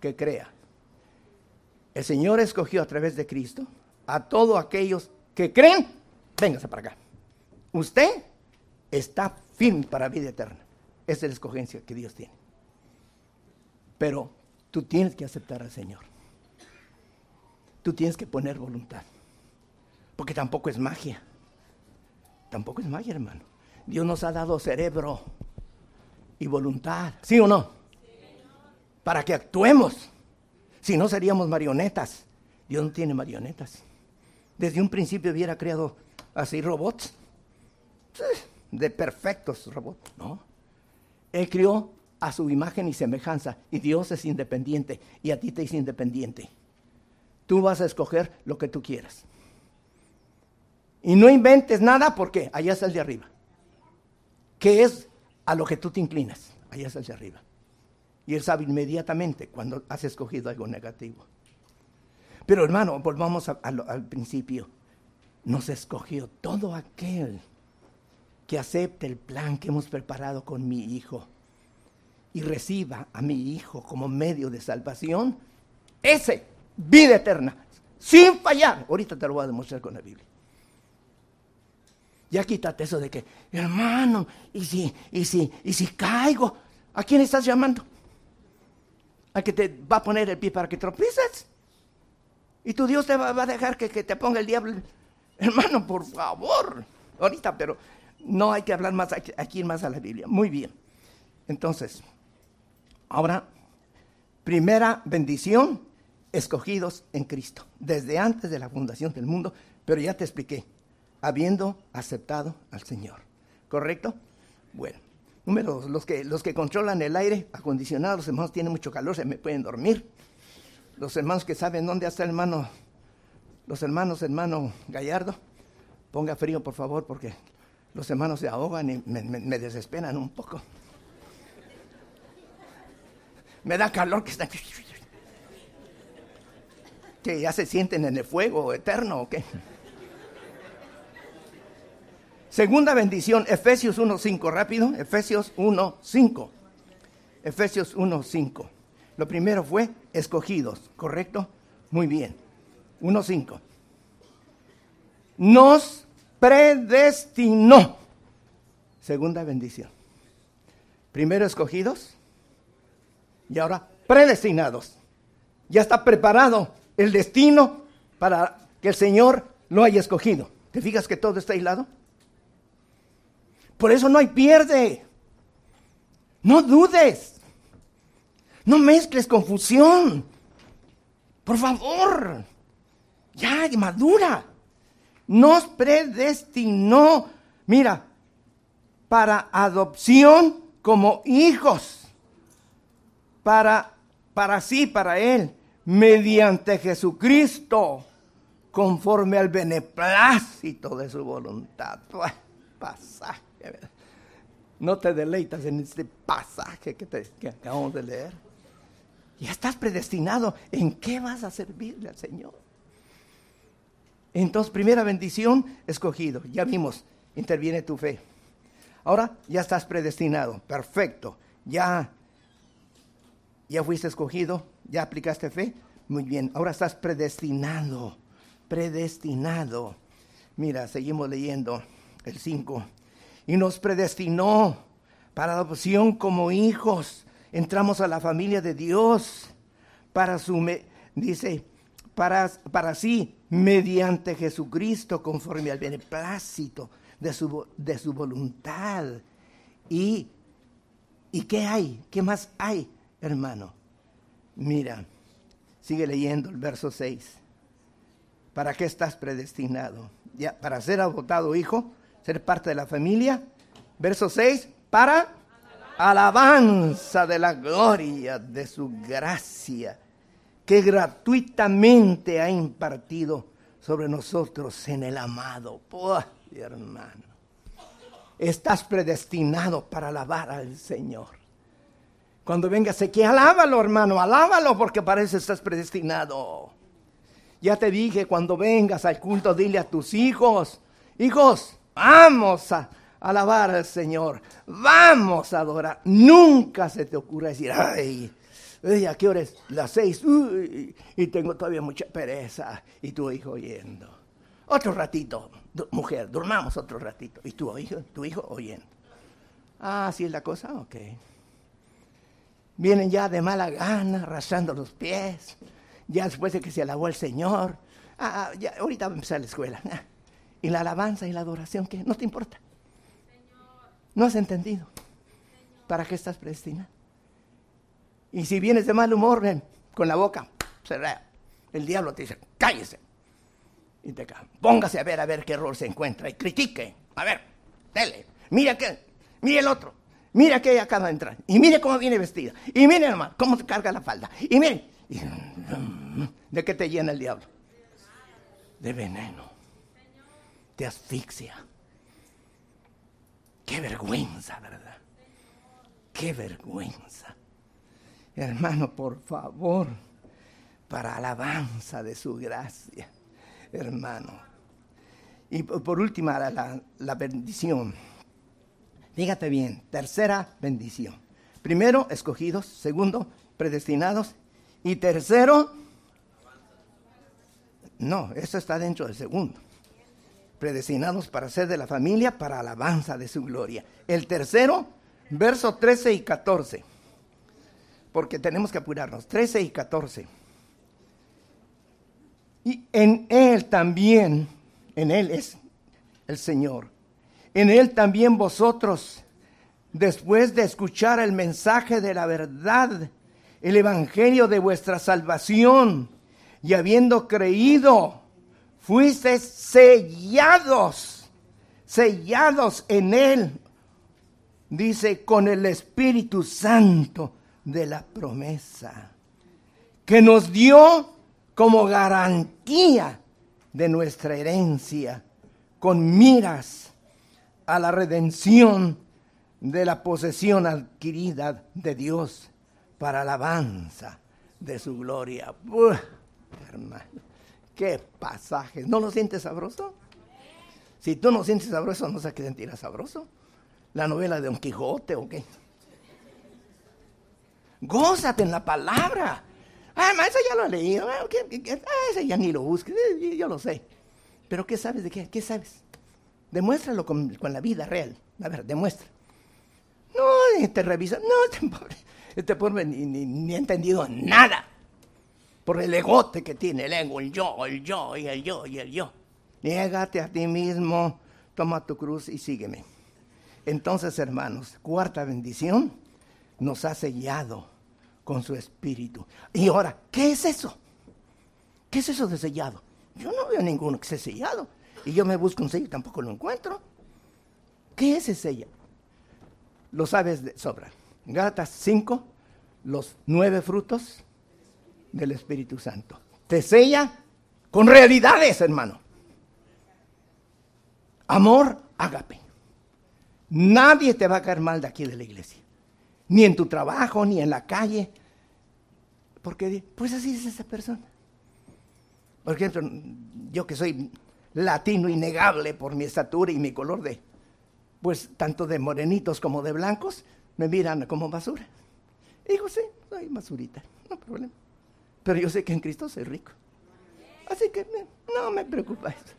que crea. El Señor escogió a través de Cristo a todos aquellos que creen, véngase para acá. Usted está firme para vida eterna. Esa es la escogencia que Dios tiene. Pero tú tienes que aceptar al Señor. Tú tienes que poner voluntad. Porque tampoco es magia. Tampoco es magia, hermano. Dios nos ha dado cerebro y voluntad. ¿Sí o no? Para que actuemos. Si no seríamos marionetas. Dios no tiene marionetas. Desde un principio hubiera creado así robots. De perfectos robots. No. Él crió a su imagen y semejanza y Dios es independiente y a ti te es independiente. Tú vas a escoger lo que tú quieras. Y no inventes nada porque allá está el de arriba. ¿Qué es a lo que tú te inclinas? Allá está el de arriba. Y él sabe inmediatamente cuando has escogido algo negativo. Pero hermano, volvamos al principio. Nos escogió todo aquel que acepte el plan que hemos preparado con mi hijo y reciba a mi hijo como medio de salvación, ese, vida eterna, sin fallar. Ahorita te lo voy a demostrar con la Biblia. Ya quítate eso de que, hermano, y si, y si, y si caigo, ¿a quién estás llamando? ¿A que te va a poner el pie para que tropieces? ¿Y tu Dios te va, va a dejar que, que te ponga el diablo? Hermano, por favor. Ahorita, pero no hay que hablar más aquí, más a la Biblia. Muy bien. Entonces, ahora, primera bendición, escogidos en Cristo, desde antes de la fundación del mundo, pero ya te expliqué, habiendo aceptado al Señor. ¿Correcto? Bueno. Número dos, los que, los que controlan el aire acondicionado, los hermanos tienen mucho calor, se me pueden dormir. Los hermanos que saben dónde está el hermano, los hermanos, hermano Gallardo, ponga frío por favor, porque los hermanos se ahogan y me, desesperan un poco. Me da calor que están... Que ya se sienten en el fuego eterno o qué. Segunda bendición, Efesios 1.5, rápido, Efesios 1.5. Efesios 1.5. Lo primero fue escogidos, ¿correcto? Muy bien. 1.5. Nos predestinó. Segunda bendición. Primero escogidos y ahora predestinados. Ya está preparado el destino para que el Señor lo haya escogido. ¿Te fijas que todo está aislado? Por eso no hay pierde. No dudes. No mezcles confusión. Por favor. Ya, madura. Nos predestinó, mira, para adopción como hijos. Para, para sí, para Él. Mediante Jesucristo. Conforme al beneplácito de su voluntad. Pasaje. No te deleitas en este pasaje que, que acabamos de leer. Ya estás predestinado. ¿En qué vas a servirle al Señor? Entonces, primera bendición, escogido. Ya vimos, interviene tu fe. Ahora ya estás predestinado. Perfecto. Ya, ya fuiste escogido. Ya aplicaste fe. Muy bien. Ahora estás predestinado. Predestinado. Mira, seguimos leyendo el 5 y nos predestinó para adopción como hijos. Entramos a la familia de Dios para su, dice, para, para sí, mediante Jesucristo, conforme al beneplácito de su, de su voluntad. Y, ¿Y qué hay? ¿Qué más hay, hermano? Mira, sigue leyendo el verso 6. ¿Para qué estás predestinado? Ya, para ser adoptado hijo, ser parte de la familia. Verso 6, para alabanza de la gloria de su gracia que gratuitamente ha impartido sobre nosotros en el amado. Oh, hermano, estás predestinado para alabar al Señor. Cuando vengas aquí, alábalo, hermano, alábalo porque parece estás predestinado. Ya te dije, cuando vengas al culto, dile a tus hijos, hijos, Vamos a alabar al Señor. Vamos a adorar. Nunca se te ocurra decir, ay, ¿a qué hora es? Las seis. y tengo todavía mucha pereza. Y tu hijo oyendo. Otro ratito, mujer, durmamos otro ratito. Y tu hijo, tu hijo oyendo. Ah, así es la cosa, ok. Vienen ya de mala gana, arrastrando los pies. Ya después de que se alabó el Señor. Ah, ah ya, ahorita va a empezar la escuela. y la alabanza y la adoración, que no te importa. No has entendido. ¿Para qué estás predestinado? Y si vienes de mal humor, con la boca cerrada, el diablo te dice, cállese. Y te cae. Póngase a ver a ver qué error se encuentra y critique. A ver, dele. Mira que, mire el otro. Mira que acaba de entrar. Y mire cómo viene vestida. Y mire hermano, cómo te carga la falda. Y mire. ¿De qué te llena el diablo? De veneno te asfixia. Qué vergüenza, ¿verdad? Qué vergüenza. Hermano, por favor, para alabanza de su gracia, hermano. Y por última, la, la bendición. Fíjate bien, tercera bendición. Primero, escogidos. Segundo, predestinados. Y tercero, no, eso está dentro del segundo predestinados para ser de la familia, para alabanza de su gloria. El tercero, verso 13 y 14, porque tenemos que apurarnos, 13 y 14. Y en Él también, en Él es el Señor, en Él también vosotros, después de escuchar el mensaje de la verdad, el Evangelio de vuestra salvación, y habiendo creído, fuiste sellados, sellados en Él, dice, con el Espíritu Santo de la promesa, que nos dio como garantía de nuestra herencia, con miras a la redención de la posesión adquirida de Dios para alabanza de su gloria. hermano. Qué pasaje. ¿No lo sientes sabroso? Si tú no sientes sabroso, no sé qué sentirá sabroso. La novela de Don Quijote o qué. Gózate en la palabra. Ah, eso ya lo he leído. Ah, ah, ese ya ni lo busques. Eh, yo lo sé. Pero ¿qué sabes de qué? ¿Qué sabes? Demuéstralo con, la vida real. A ver, demuestra. No, te revisa. No, este pobre, este pobre ni, ni, ni ha entendido nada por el egote que tiene el ego, el yo, el yo y el yo y el yo. Niégate a ti mismo, toma tu cruz y sígueme. Entonces, hermanos, cuarta bendición, nos ha sellado con su espíritu. Y ahora, ¿qué es eso? ¿Qué es eso de sellado? Yo no veo ninguno que sea sellado. Y yo me busco un sello y tampoco lo encuentro. ¿Qué es ese sello? Lo sabes de sobra. Gálatas 5, los nueve frutos del Espíritu Santo. Te sella con realidades, hermano. Amor, ágape. Nadie te va a caer mal de aquí de la iglesia. Ni en tu trabajo, ni en la calle. Porque, pues así es esa persona. Por ejemplo, yo que soy latino innegable por mi estatura y mi color de, pues tanto de morenitos como de blancos, me miran como basura. Y digo, sí, soy basurita, no problema. Pero yo sé que en Cristo soy rico. Así que no me preocupa eso.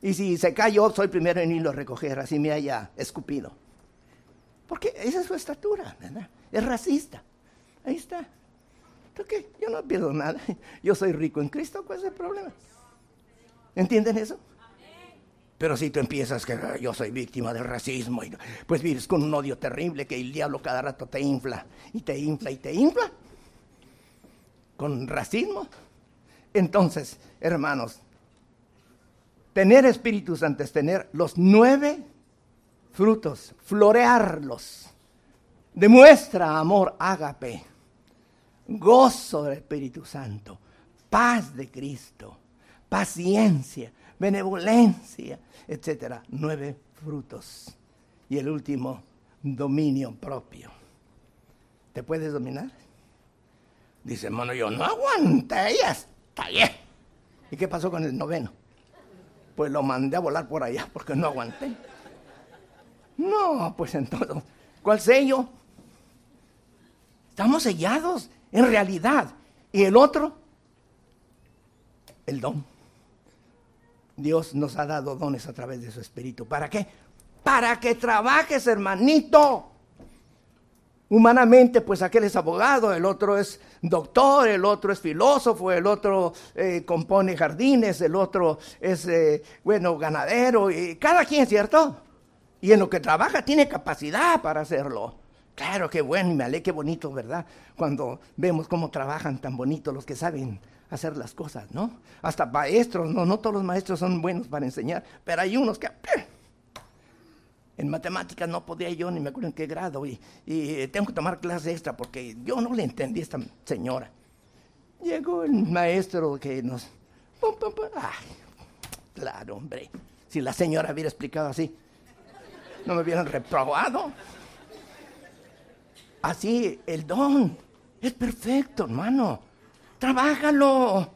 Y si se cayó, soy primero en irlo a recoger, así me haya escupido. Porque esa es su estatura, ¿verdad? Es racista. Ahí está. qué? Yo no pierdo nada. Yo soy rico en Cristo, ¿cuál es el problema? ¿Entienden eso? Pero si tú empiezas que yo soy víctima del racismo, y, pues vives con un odio terrible que el diablo cada rato te infla y te infla y te infla. Con racismo. Entonces, hermanos, tener Espíritu Santo es tener los nueve frutos, florearlos. Demuestra amor, ágape, gozo del Espíritu Santo, paz de Cristo, paciencia, benevolencia, etcétera. Nueve frutos. Y el último, dominio propio. ¿Te puedes dominar? Dice, hermano, yo no aguanté, ya está bien. ¿Y qué pasó con el noveno? Pues lo mandé a volar por allá porque no aguanté. No, pues entonces, ¿cuál sello? Estamos sellados en realidad. ¿Y el otro? El don. Dios nos ha dado dones a través de su Espíritu. ¿Para qué? Para que trabajes, hermanito. Humanamente, pues aquel es abogado, el otro es doctor, el otro es filósofo, el otro eh, compone jardines, el otro es, eh, bueno, ganadero, y cada quien, ¿cierto? Y en lo que trabaja tiene capacidad para hacerlo. Claro, qué bueno, me ale, qué bonito, ¿verdad? Cuando vemos cómo trabajan tan bonito los que saben hacer las cosas, ¿no? Hasta maestros, no, no todos los maestros son buenos para enseñar, pero hay unos que... ¡eh! En matemáticas no podía yo, ni me acuerdo en qué grado, y, tengo que tomar clase extra porque yo no le entendí a esta señora. Llegó el maestro que nos... Ay, claro, hombre, si la señora hubiera explicado así, no me hubieran reprobado. Así, el don es perfecto, hermano. Trabájalo.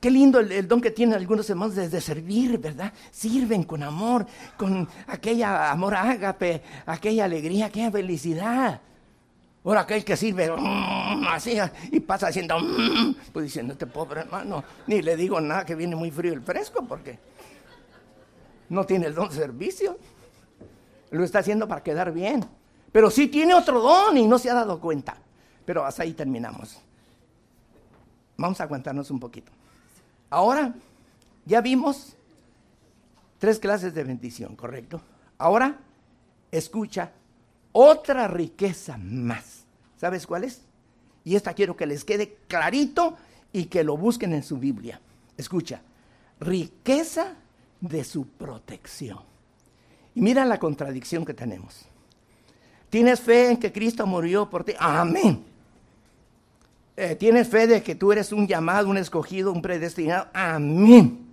Qué lindo el, don que tienen algunos hermanos de, servir, ¿verdad? Sirven con amor, con aquella amor ágape, aquella alegría, aquella felicidad. Ahora aquel que sirve mm, así y pasa haciendo, mm, pues diciendo, este pobre hermano, ni le digo nada que viene muy frío el fresco porque no tiene el don de servicio. Lo está haciendo para quedar bien. Pero sí tiene otro don y no se ha dado cuenta. Pero hasta ahí terminamos. Vamos a aguantarnos un poquito. Ahora, ya vimos tres clases de bendición, ¿correcto? Ahora, escucha otra riqueza más. ¿Sabes cuál es? Y esta quiero que les quede clarito y que lo busquen en su Biblia. Escucha, riqueza de su protección. Y mira la contradicción que tenemos. ¿Tienes fe en que Cristo murió por ti? Amén. Eh, ¿Tienes fe de que tú eres un llamado, un escogido, un predestinado? Amén.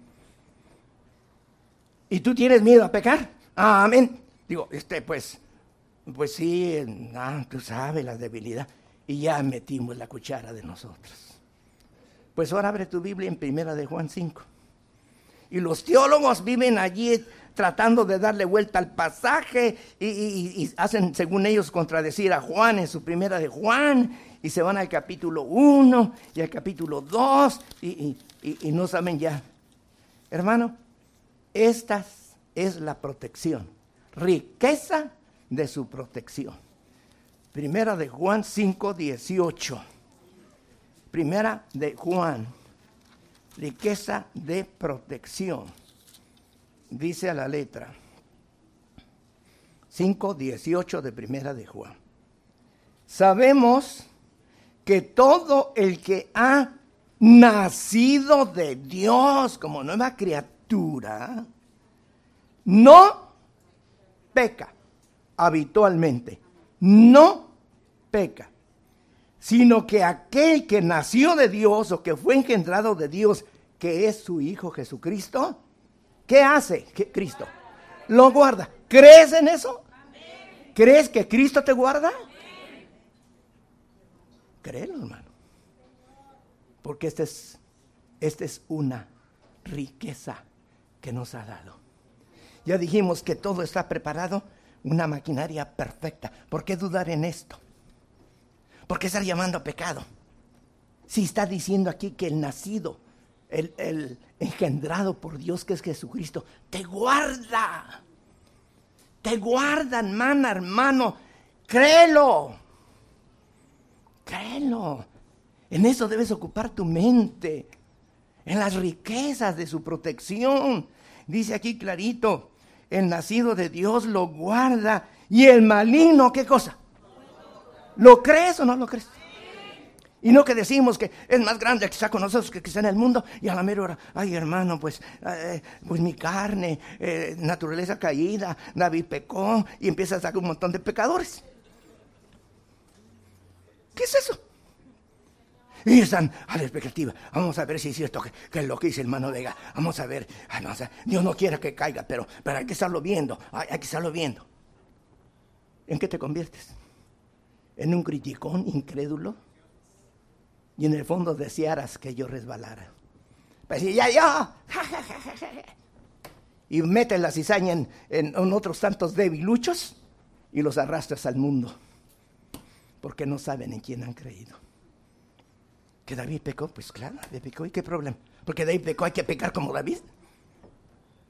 ¿Y tú tienes miedo a pecar? Amén. Digo, este, pues, pues sí, ah, tú sabes la debilidad. Y ya metimos la cuchara de nosotros. Pues ahora abre tu Biblia en primera de Juan 5. Y los teólogos viven allí tratando de darle vuelta al pasaje y, hacen, según ellos, contradecir a Juan en su primera de Juan y se van al capítulo 1 y al capítulo 2 y, no saben ya. Hermano, esta es la protección, riqueza de su protección. Primera de Juan 5, 18. Primera de Juan, riqueza de protección dice a la letra 5.18 de primera de Juan. sabemos que todo el que ha nacido de Dios como nueva criatura, no peca habitualmente, no peca, sino que aquel que nació de Dios o que fue engendrado de Dios, que es su Hijo Jesucristo, ¿qué hace Cristo? Lo guarda. ¿Crees en eso? ¿Crees que Cristo te guarda? Créelo, hermano. Porque esta es, esta es una riqueza que nos ha dado. Ya dijimos que todo está preparado, una maquinaria perfecta. ¿Por qué dudar en esto? ¿Por qué estar llamando a pecado? Si está diciendo aquí que el nacido, el, el engendrado por Dios que es Jesucristo, te guarda. Te guarda, hermana, hermano. Créelo. Créelo. En eso debes ocupar tu mente. En las riquezas de su protección. Dice aquí clarito, el nacido de Dios lo guarda y el maligno, ¿qué cosa? ¿Lo crees o no lo crees? Y no que decimos que es más grande que está con nosotros que, que está en el mundo. Y a la mera hora, ay hermano, pues, eh, pues mi carne, eh, naturaleza caída, David pecó y empieza a sacar un montón de pecadores. ¿Qué es eso? Y están a la expectativa. Vamos a ver si es cierto que, es lo que dice el hermano Vega. Vamos a ver. Dios no quiere que caiga, pero, pero hay que estarlo viendo. hay que estarlo viendo. ¿En qué te conviertes? ¿En un criticón incrédulo? Y en el fondo desearas que yo resbalara. Pues ya, ya. y metes la cizaña en, en, otros tantos debiluchos y los arrastras al mundo. Porque no saben en quién han creído. ¿Que David pecó? Pues claro, David pecó. ¿Y qué problema? Porque David pecó, hay que pecar como David.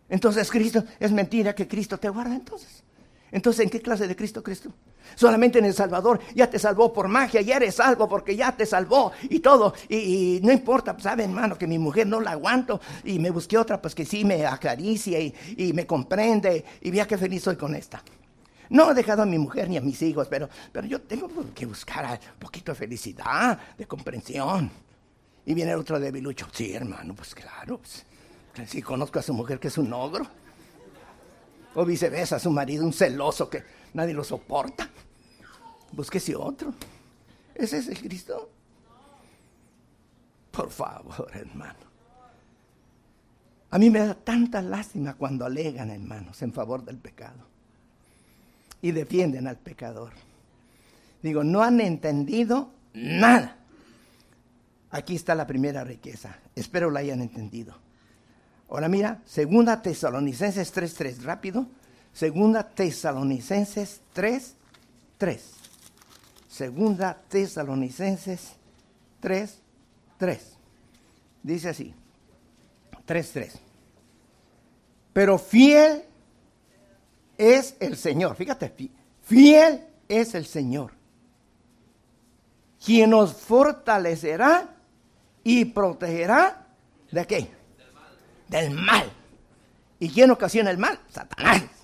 Entonces Cristo, es mentira que Cristo te guarda entonces. Entonces, ¿en qué clase de Cristo Cristo? Solamente en el Salvador ya te salvó por magia, ya eres salvo porque ya te salvó y todo. Y, no importa, pues, sabe hermano que mi mujer no la aguanto y me busqué otra pues que sí me acaricia y, me comprende y vea qué feliz soy con esta. No he dejado a mi mujer ni a mis hijos, pero, pero yo tengo que buscar un poquito de felicidad, de comprensión. Y viene el otro debilucho. Sí, hermano, pues claro. Pues, sí, conozco a su mujer que es un ogro. O viceversa, a su marido, un celoso que nadie lo soporta. Búsquese otro. ¿Ese es el Cristo? Por favor, hermano. A mí me da tanta lástima cuando alegan, hermanos, en favor del pecado. Y defienden al pecador. Digo, no han entendido nada. Aquí está la primera riqueza. Espero la hayan entendido. Ahora mira, segunda Tesalonicenses 3.3, rápido. Segunda Tesalonicenses 3.3. Segunda Tesalonicenses 3.3. Dice así, 3.3. Pero fiel es el Señor. Fíjate, fiel es el Señor. Quien nos fortalecerá y protegerá de qué? del mal. ¿Y quién ocasiona el mal? Satanás.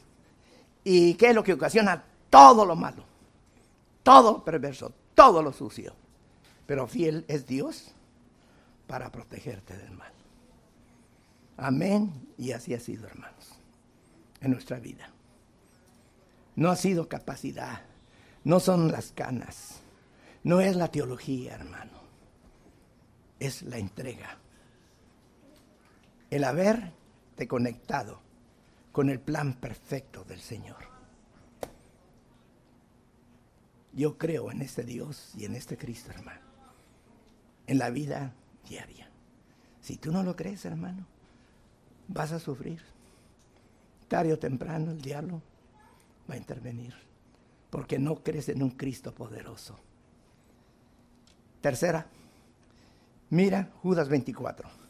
¿Y qué es lo que ocasiona todo lo malo? Todo lo perverso, todo lo sucio. Pero fiel es Dios para protegerte del mal. Amén. Y así ha sido, hermanos, en nuestra vida. No ha sido capacidad, no son las canas, no es la teología, hermano. Es la entrega el haberte conectado con el plan perfecto del Señor. Yo creo en este Dios y en este Cristo, hermano, en la vida diaria. Si tú no lo crees, hermano, vas a sufrir. Tarde o temprano el diablo va a intervenir, porque no crees en un Cristo poderoso. Tercera, mira Judas 24.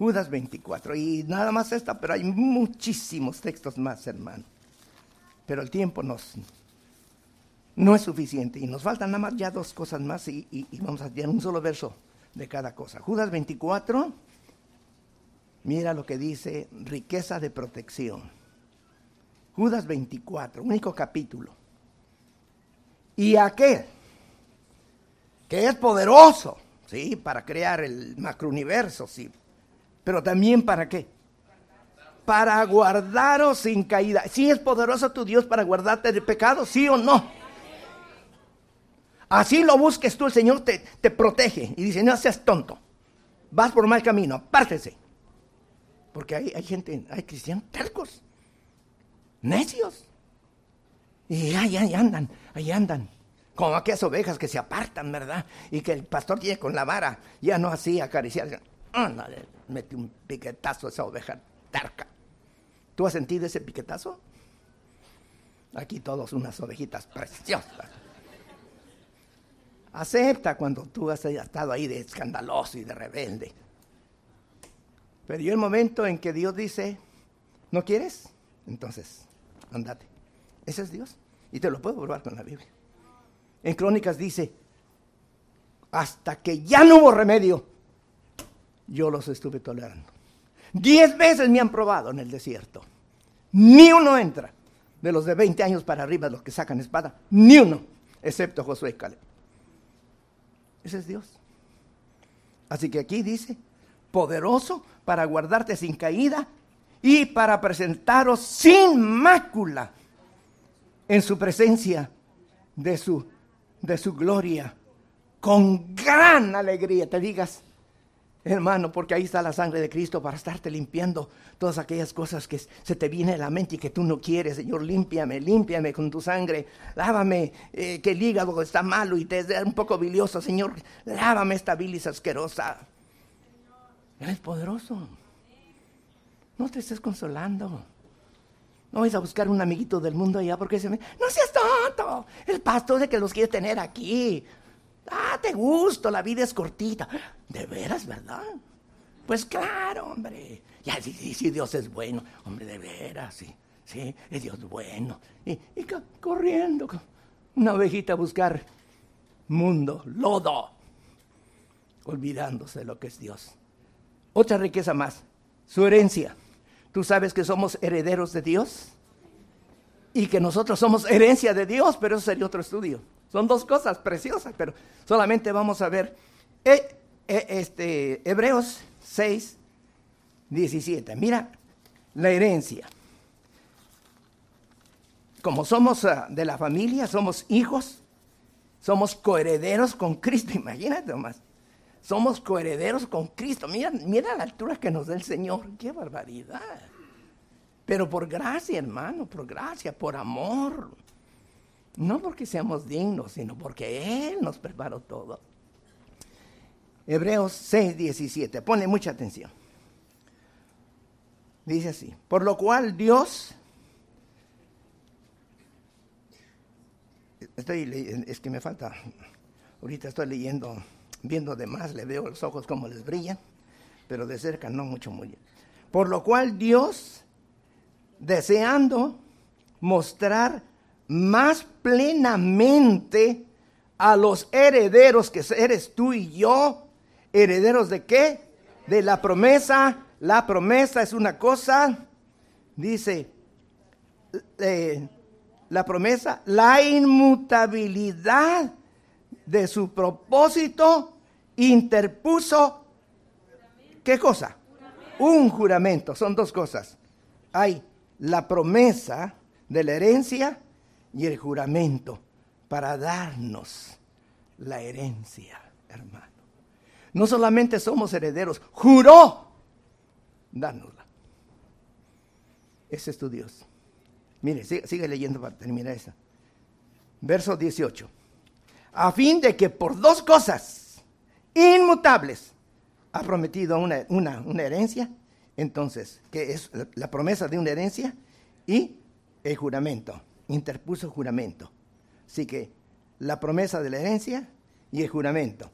Judas 24. Y nada más esta, pero hay muchísimos textos más, hermano. Pero el tiempo no es suficiente y nos faltan nada más ya dos cosas más y, vamos a tener un solo verso de cada cosa. Judas 24, mira lo que dice riqueza de protección. Judas 24, único capítulo. Y aquel que es poderoso, sí, para crear el macrouniverso, sí, pero también para qué? Para guardaros sin caída. ¿Sí es poderoso tu Dios para guardarte del pecado? ¿Sí o no? Así lo busques tú, el Señor te, te protege y dice, no seas tonto, vas por mal camino, apártese. Porque hay, hay gente, hay cristianos tercos, necios. Y ahí, ahí andan, ahí andan. Como aquellas ovejas que se apartan, ¿verdad? Y que el pastor tiene con la vara, ya no así acariciar. Ándale, mete un piquetazo a esa oveja terca. ¿Tú has sentido ese piquetazo? Aquí todos unas ovejitas preciosas. Acepta cuando tú has estado ahí de escandaloso y de rebelde. Pero llega el momento en que Dios dice, ¿no quieres? Entonces, andate. Ese es Dios. Y te lo puedo probar con la Biblia. En Crónicas dice, hasta que ya no hubo remedio, yo los estuve tolerando. Diez veces me han probado en el desierto. Ni uno entra. De los de 20 años para arriba, los que sacan espada, ni uno, excepto Josué y Caleb. Ese es Dios. Así que aquí dice, poderoso para guardarte sin caída y para presentaros sin mácula en su presencia de su, de su gloria, con gran alegría. Te digas, hermano, porque ahí está la sangre de Cristo para estarte limpiando todas aquellas cosas que se te vienen a la mente y que tú no quieres. Señor, límpiame, límpiame con tu sangre. Lávame eh, que el hígado está malo y te es un poco bilioso. Señor, lávame esta bilis asquerosa. Él es poderoso. No te estés consolando. No vais a buscar un amiguito del mundo allá porque se me... No seas tonto. El pastor de que los quiere tener aquí. Ah, te gusto, la vida es cortita. De veras, ¿verdad? Pues claro, hombre. Ya, sí, sí, Dios es bueno. Hombre, de veras, sí. Sí, es Dios bueno. Y, y corriendo, una ovejita a buscar mundo, lodo, olvidándose de lo que es Dios. Otra riqueza más, su herencia. Tú sabes que somos herederos de Dios y que nosotros somos herencia de Dios, pero eso sería otro estudio. Son dos cosas preciosas, pero solamente vamos a ver eh, eh, este, Hebreos 6, 17. Mira la herencia. Como somos ah, de la familia, somos hijos, somos coherederos con Cristo, imagínate nomás. Somos coherederos con Cristo. Mira, mira la altura que nos da el Señor. ¡Qué barbaridad! Pero por gracia, hermano, por gracia, por amor. No porque seamos dignos, sino porque Él nos preparó todo. Hebreos 6, 17. Pone mucha atención. Dice así. Por lo cual Dios... Estoy, es que me falta. Ahorita estoy leyendo, viendo de más, le veo los ojos como les brillan, pero de cerca no mucho, muy bien. Por lo cual Dios deseando mostrar más plenamente a los herederos que eres tú y yo. ¿Herederos de qué? De la promesa. La promesa es una cosa, dice eh, la promesa, la inmutabilidad de su propósito interpuso, ¿qué cosa? Un juramento, son dos cosas. Hay la promesa de la herencia y el juramento para darnos la herencia, hermano. No solamente somos herederos, juró dárnosla. Ese es tu Dios. Mire, sigue, leyendo para terminar esa. Verso 18. A fin de que por dos cosas inmutables ha prometido una, una, una herencia entonces, ¿qué es la promesa de una herencia y el juramento? Interpuso juramento. Así que la promesa de la herencia y el juramento.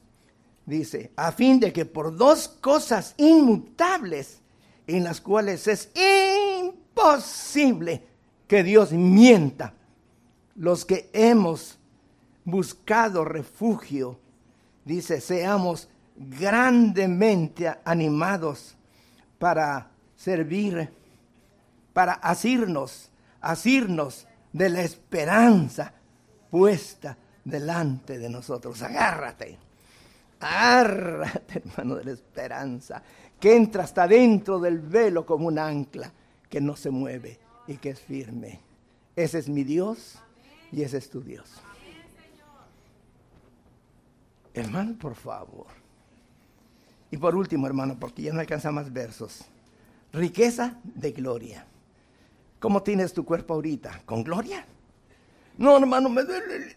Dice, a fin de que por dos cosas inmutables en las cuales es imposible que Dios mienta, los que hemos buscado refugio, dice, seamos grandemente animados para servir, para asirnos, asirnos de la esperanza puesta delante de nosotros. Agárrate. Árrate, hermano de la esperanza, que entra hasta dentro del velo como un ancla que no se mueve y que es firme. Ese es mi Dios y ese es tu Dios. Hermano, por favor. Y por último, hermano, porque ya no alcanza más versos. Riqueza de gloria. ¿Cómo tienes tu cuerpo ahorita? ¿Con gloria? No, hermano, me duele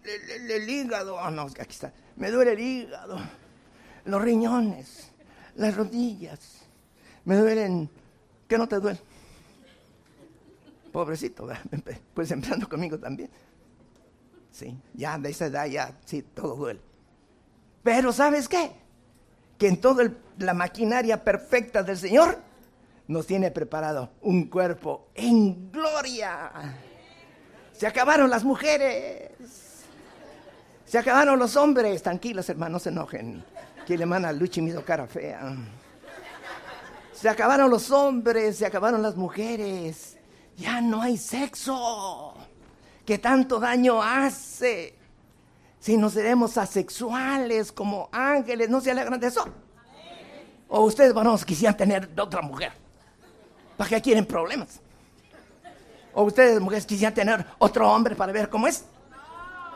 el, hígado. Ah, no, aquí está. Me duele el hígado. Los riñones, las rodillas. Me duelen. ¿Qué no te duele? Pobrecito, pues empezando conmigo también. Sí, ya de esa edad ya, sí, todo duele. Pero ¿sabes qué? Que en toda la maquinaria perfecta del Señor nos tiene preparado un cuerpo en gloria. Se acabaron las mujeres. Se acabaron los hombres. Tranquilos, hermanos, se enojen. Que le manda Luchi mido cara fea. Se acabaron los hombres, se acabaron las mujeres. Ya no hay sexo. Que tanto daño hace. Si no seremos asexuales como ángeles, ¿no se alegran de eso? O ustedes, varones, quisieran tener otra mujer. ¿Para qué quieren problemas? ¿O ustedes, mujeres, quisieran tener otro hombre para ver cómo es?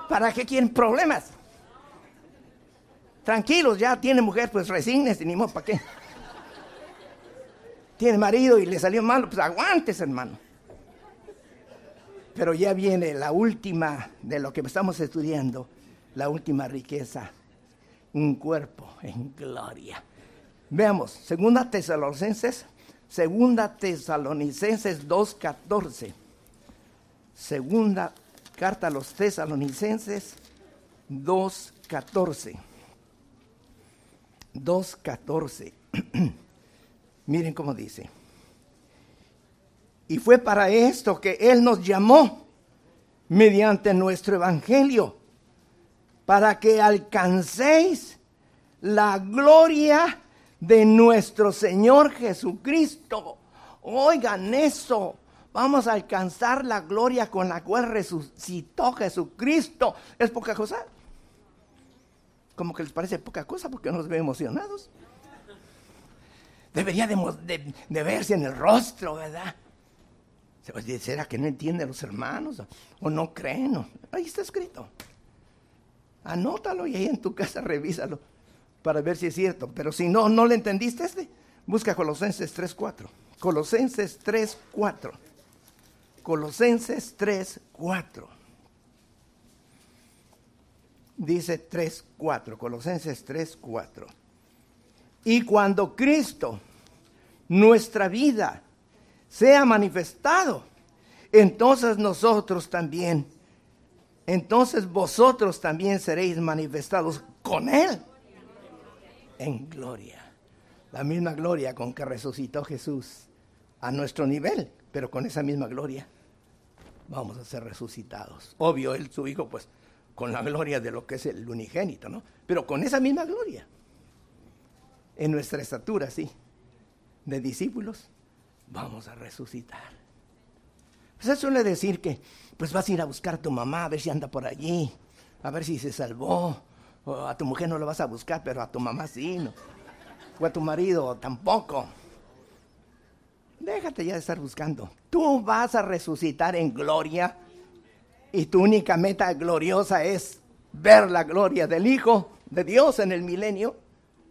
¿Para qué quieren problemas? Tranquilos, ya tiene mujer, pues resígnese, ni modo, ¿para qué? Tiene marido y le salió malo, pues aguantes, hermano. Pero ya viene la última de lo que estamos estudiando, la última riqueza, un cuerpo en gloria. Veamos, segunda Tesalonicenses Segunda Tesalonicenses 2.14. Segunda carta a los Tesalonicenses 2.14. 2.14. Miren cómo dice. Y fue para esto que Él nos llamó mediante nuestro Evangelio, para que alcancéis la gloria de nuestro Señor Jesucristo. Oigan eso. Vamos a alcanzar la gloria con la cual resucitó Jesucristo. ¿Es poca cosa? Como que les parece poca cosa porque nos ve emocionados. Debería de, verse en el rostro, ¿verdad? ¿Será que no entienden los hermanos? ¿O no creen? Ahí está escrito. Anótalo y ahí en tu casa revísalo para ver si es cierto. Pero si no, no le entendiste este, busca Colosenses 3.4. Colosenses 3.4. Colosenses 3.4. Dice 3.4. Colosenses 3.4. Y cuando Cristo, nuestra vida, sea manifestado, entonces nosotros también, entonces vosotros también seréis manifestados con Él en gloria. La misma gloria con que resucitó Jesús a nuestro nivel, pero con esa misma gloria vamos a ser resucitados. Obvio, él, su hijo, pues con la gloria de lo que es el unigénito, ¿no? Pero con esa misma gloria. En nuestra estatura, sí, de discípulos, vamos a resucitar. Pues eso suele decir que, pues vas a ir a buscar a tu mamá, a ver si anda por allí, a ver si se salvó, a tu mujer no lo vas a buscar, pero a tu mamá sí. ¿no? O a tu marido tampoco. Déjate ya de estar buscando. Tú vas a resucitar en gloria y tu única meta gloriosa es ver la gloria del Hijo de Dios en el milenio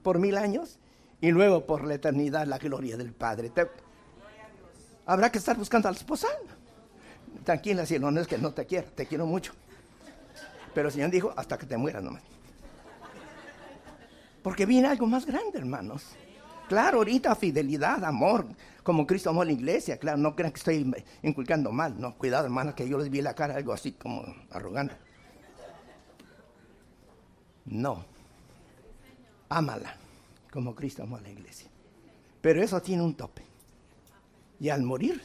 por mil años y luego por la eternidad la gloria del Padre. Habrá que estar buscando a la esposa. Tranquila, cielo, no es que no te quiero, te quiero mucho. Pero el Señor dijo, hasta que te mueras nomás. Porque viene algo más grande, hermanos. Claro, ahorita fidelidad, amor, como Cristo amó a la iglesia. Claro, no crean que estoy inculcando mal. No, cuidado, hermanos, que yo les vi la cara algo así como arrogante. No. Ámala, como Cristo amó a la iglesia. Pero eso tiene un tope. Y al morir,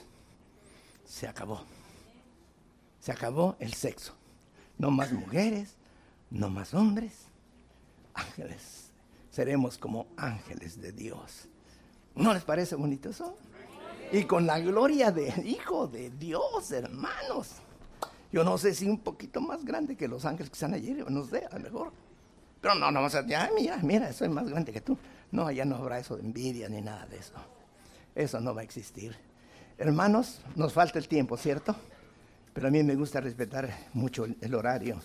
se acabó. Se acabó el sexo. No más mujeres, no más hombres, ángeles seremos como ángeles de Dios. ¿No les parece bonito eso? Y con la gloria del Hijo de Dios, hermanos. Yo no sé si un poquito más grande que los ángeles que están allí, no sé, a lo mejor. Pero no, no vamos a decir, mira, mira, soy más grande que tú. No, ya no habrá eso de envidia ni nada de eso. Eso no va a existir. Hermanos, nos falta el tiempo, ¿cierto? Pero a mí me gusta respetar mucho el horario.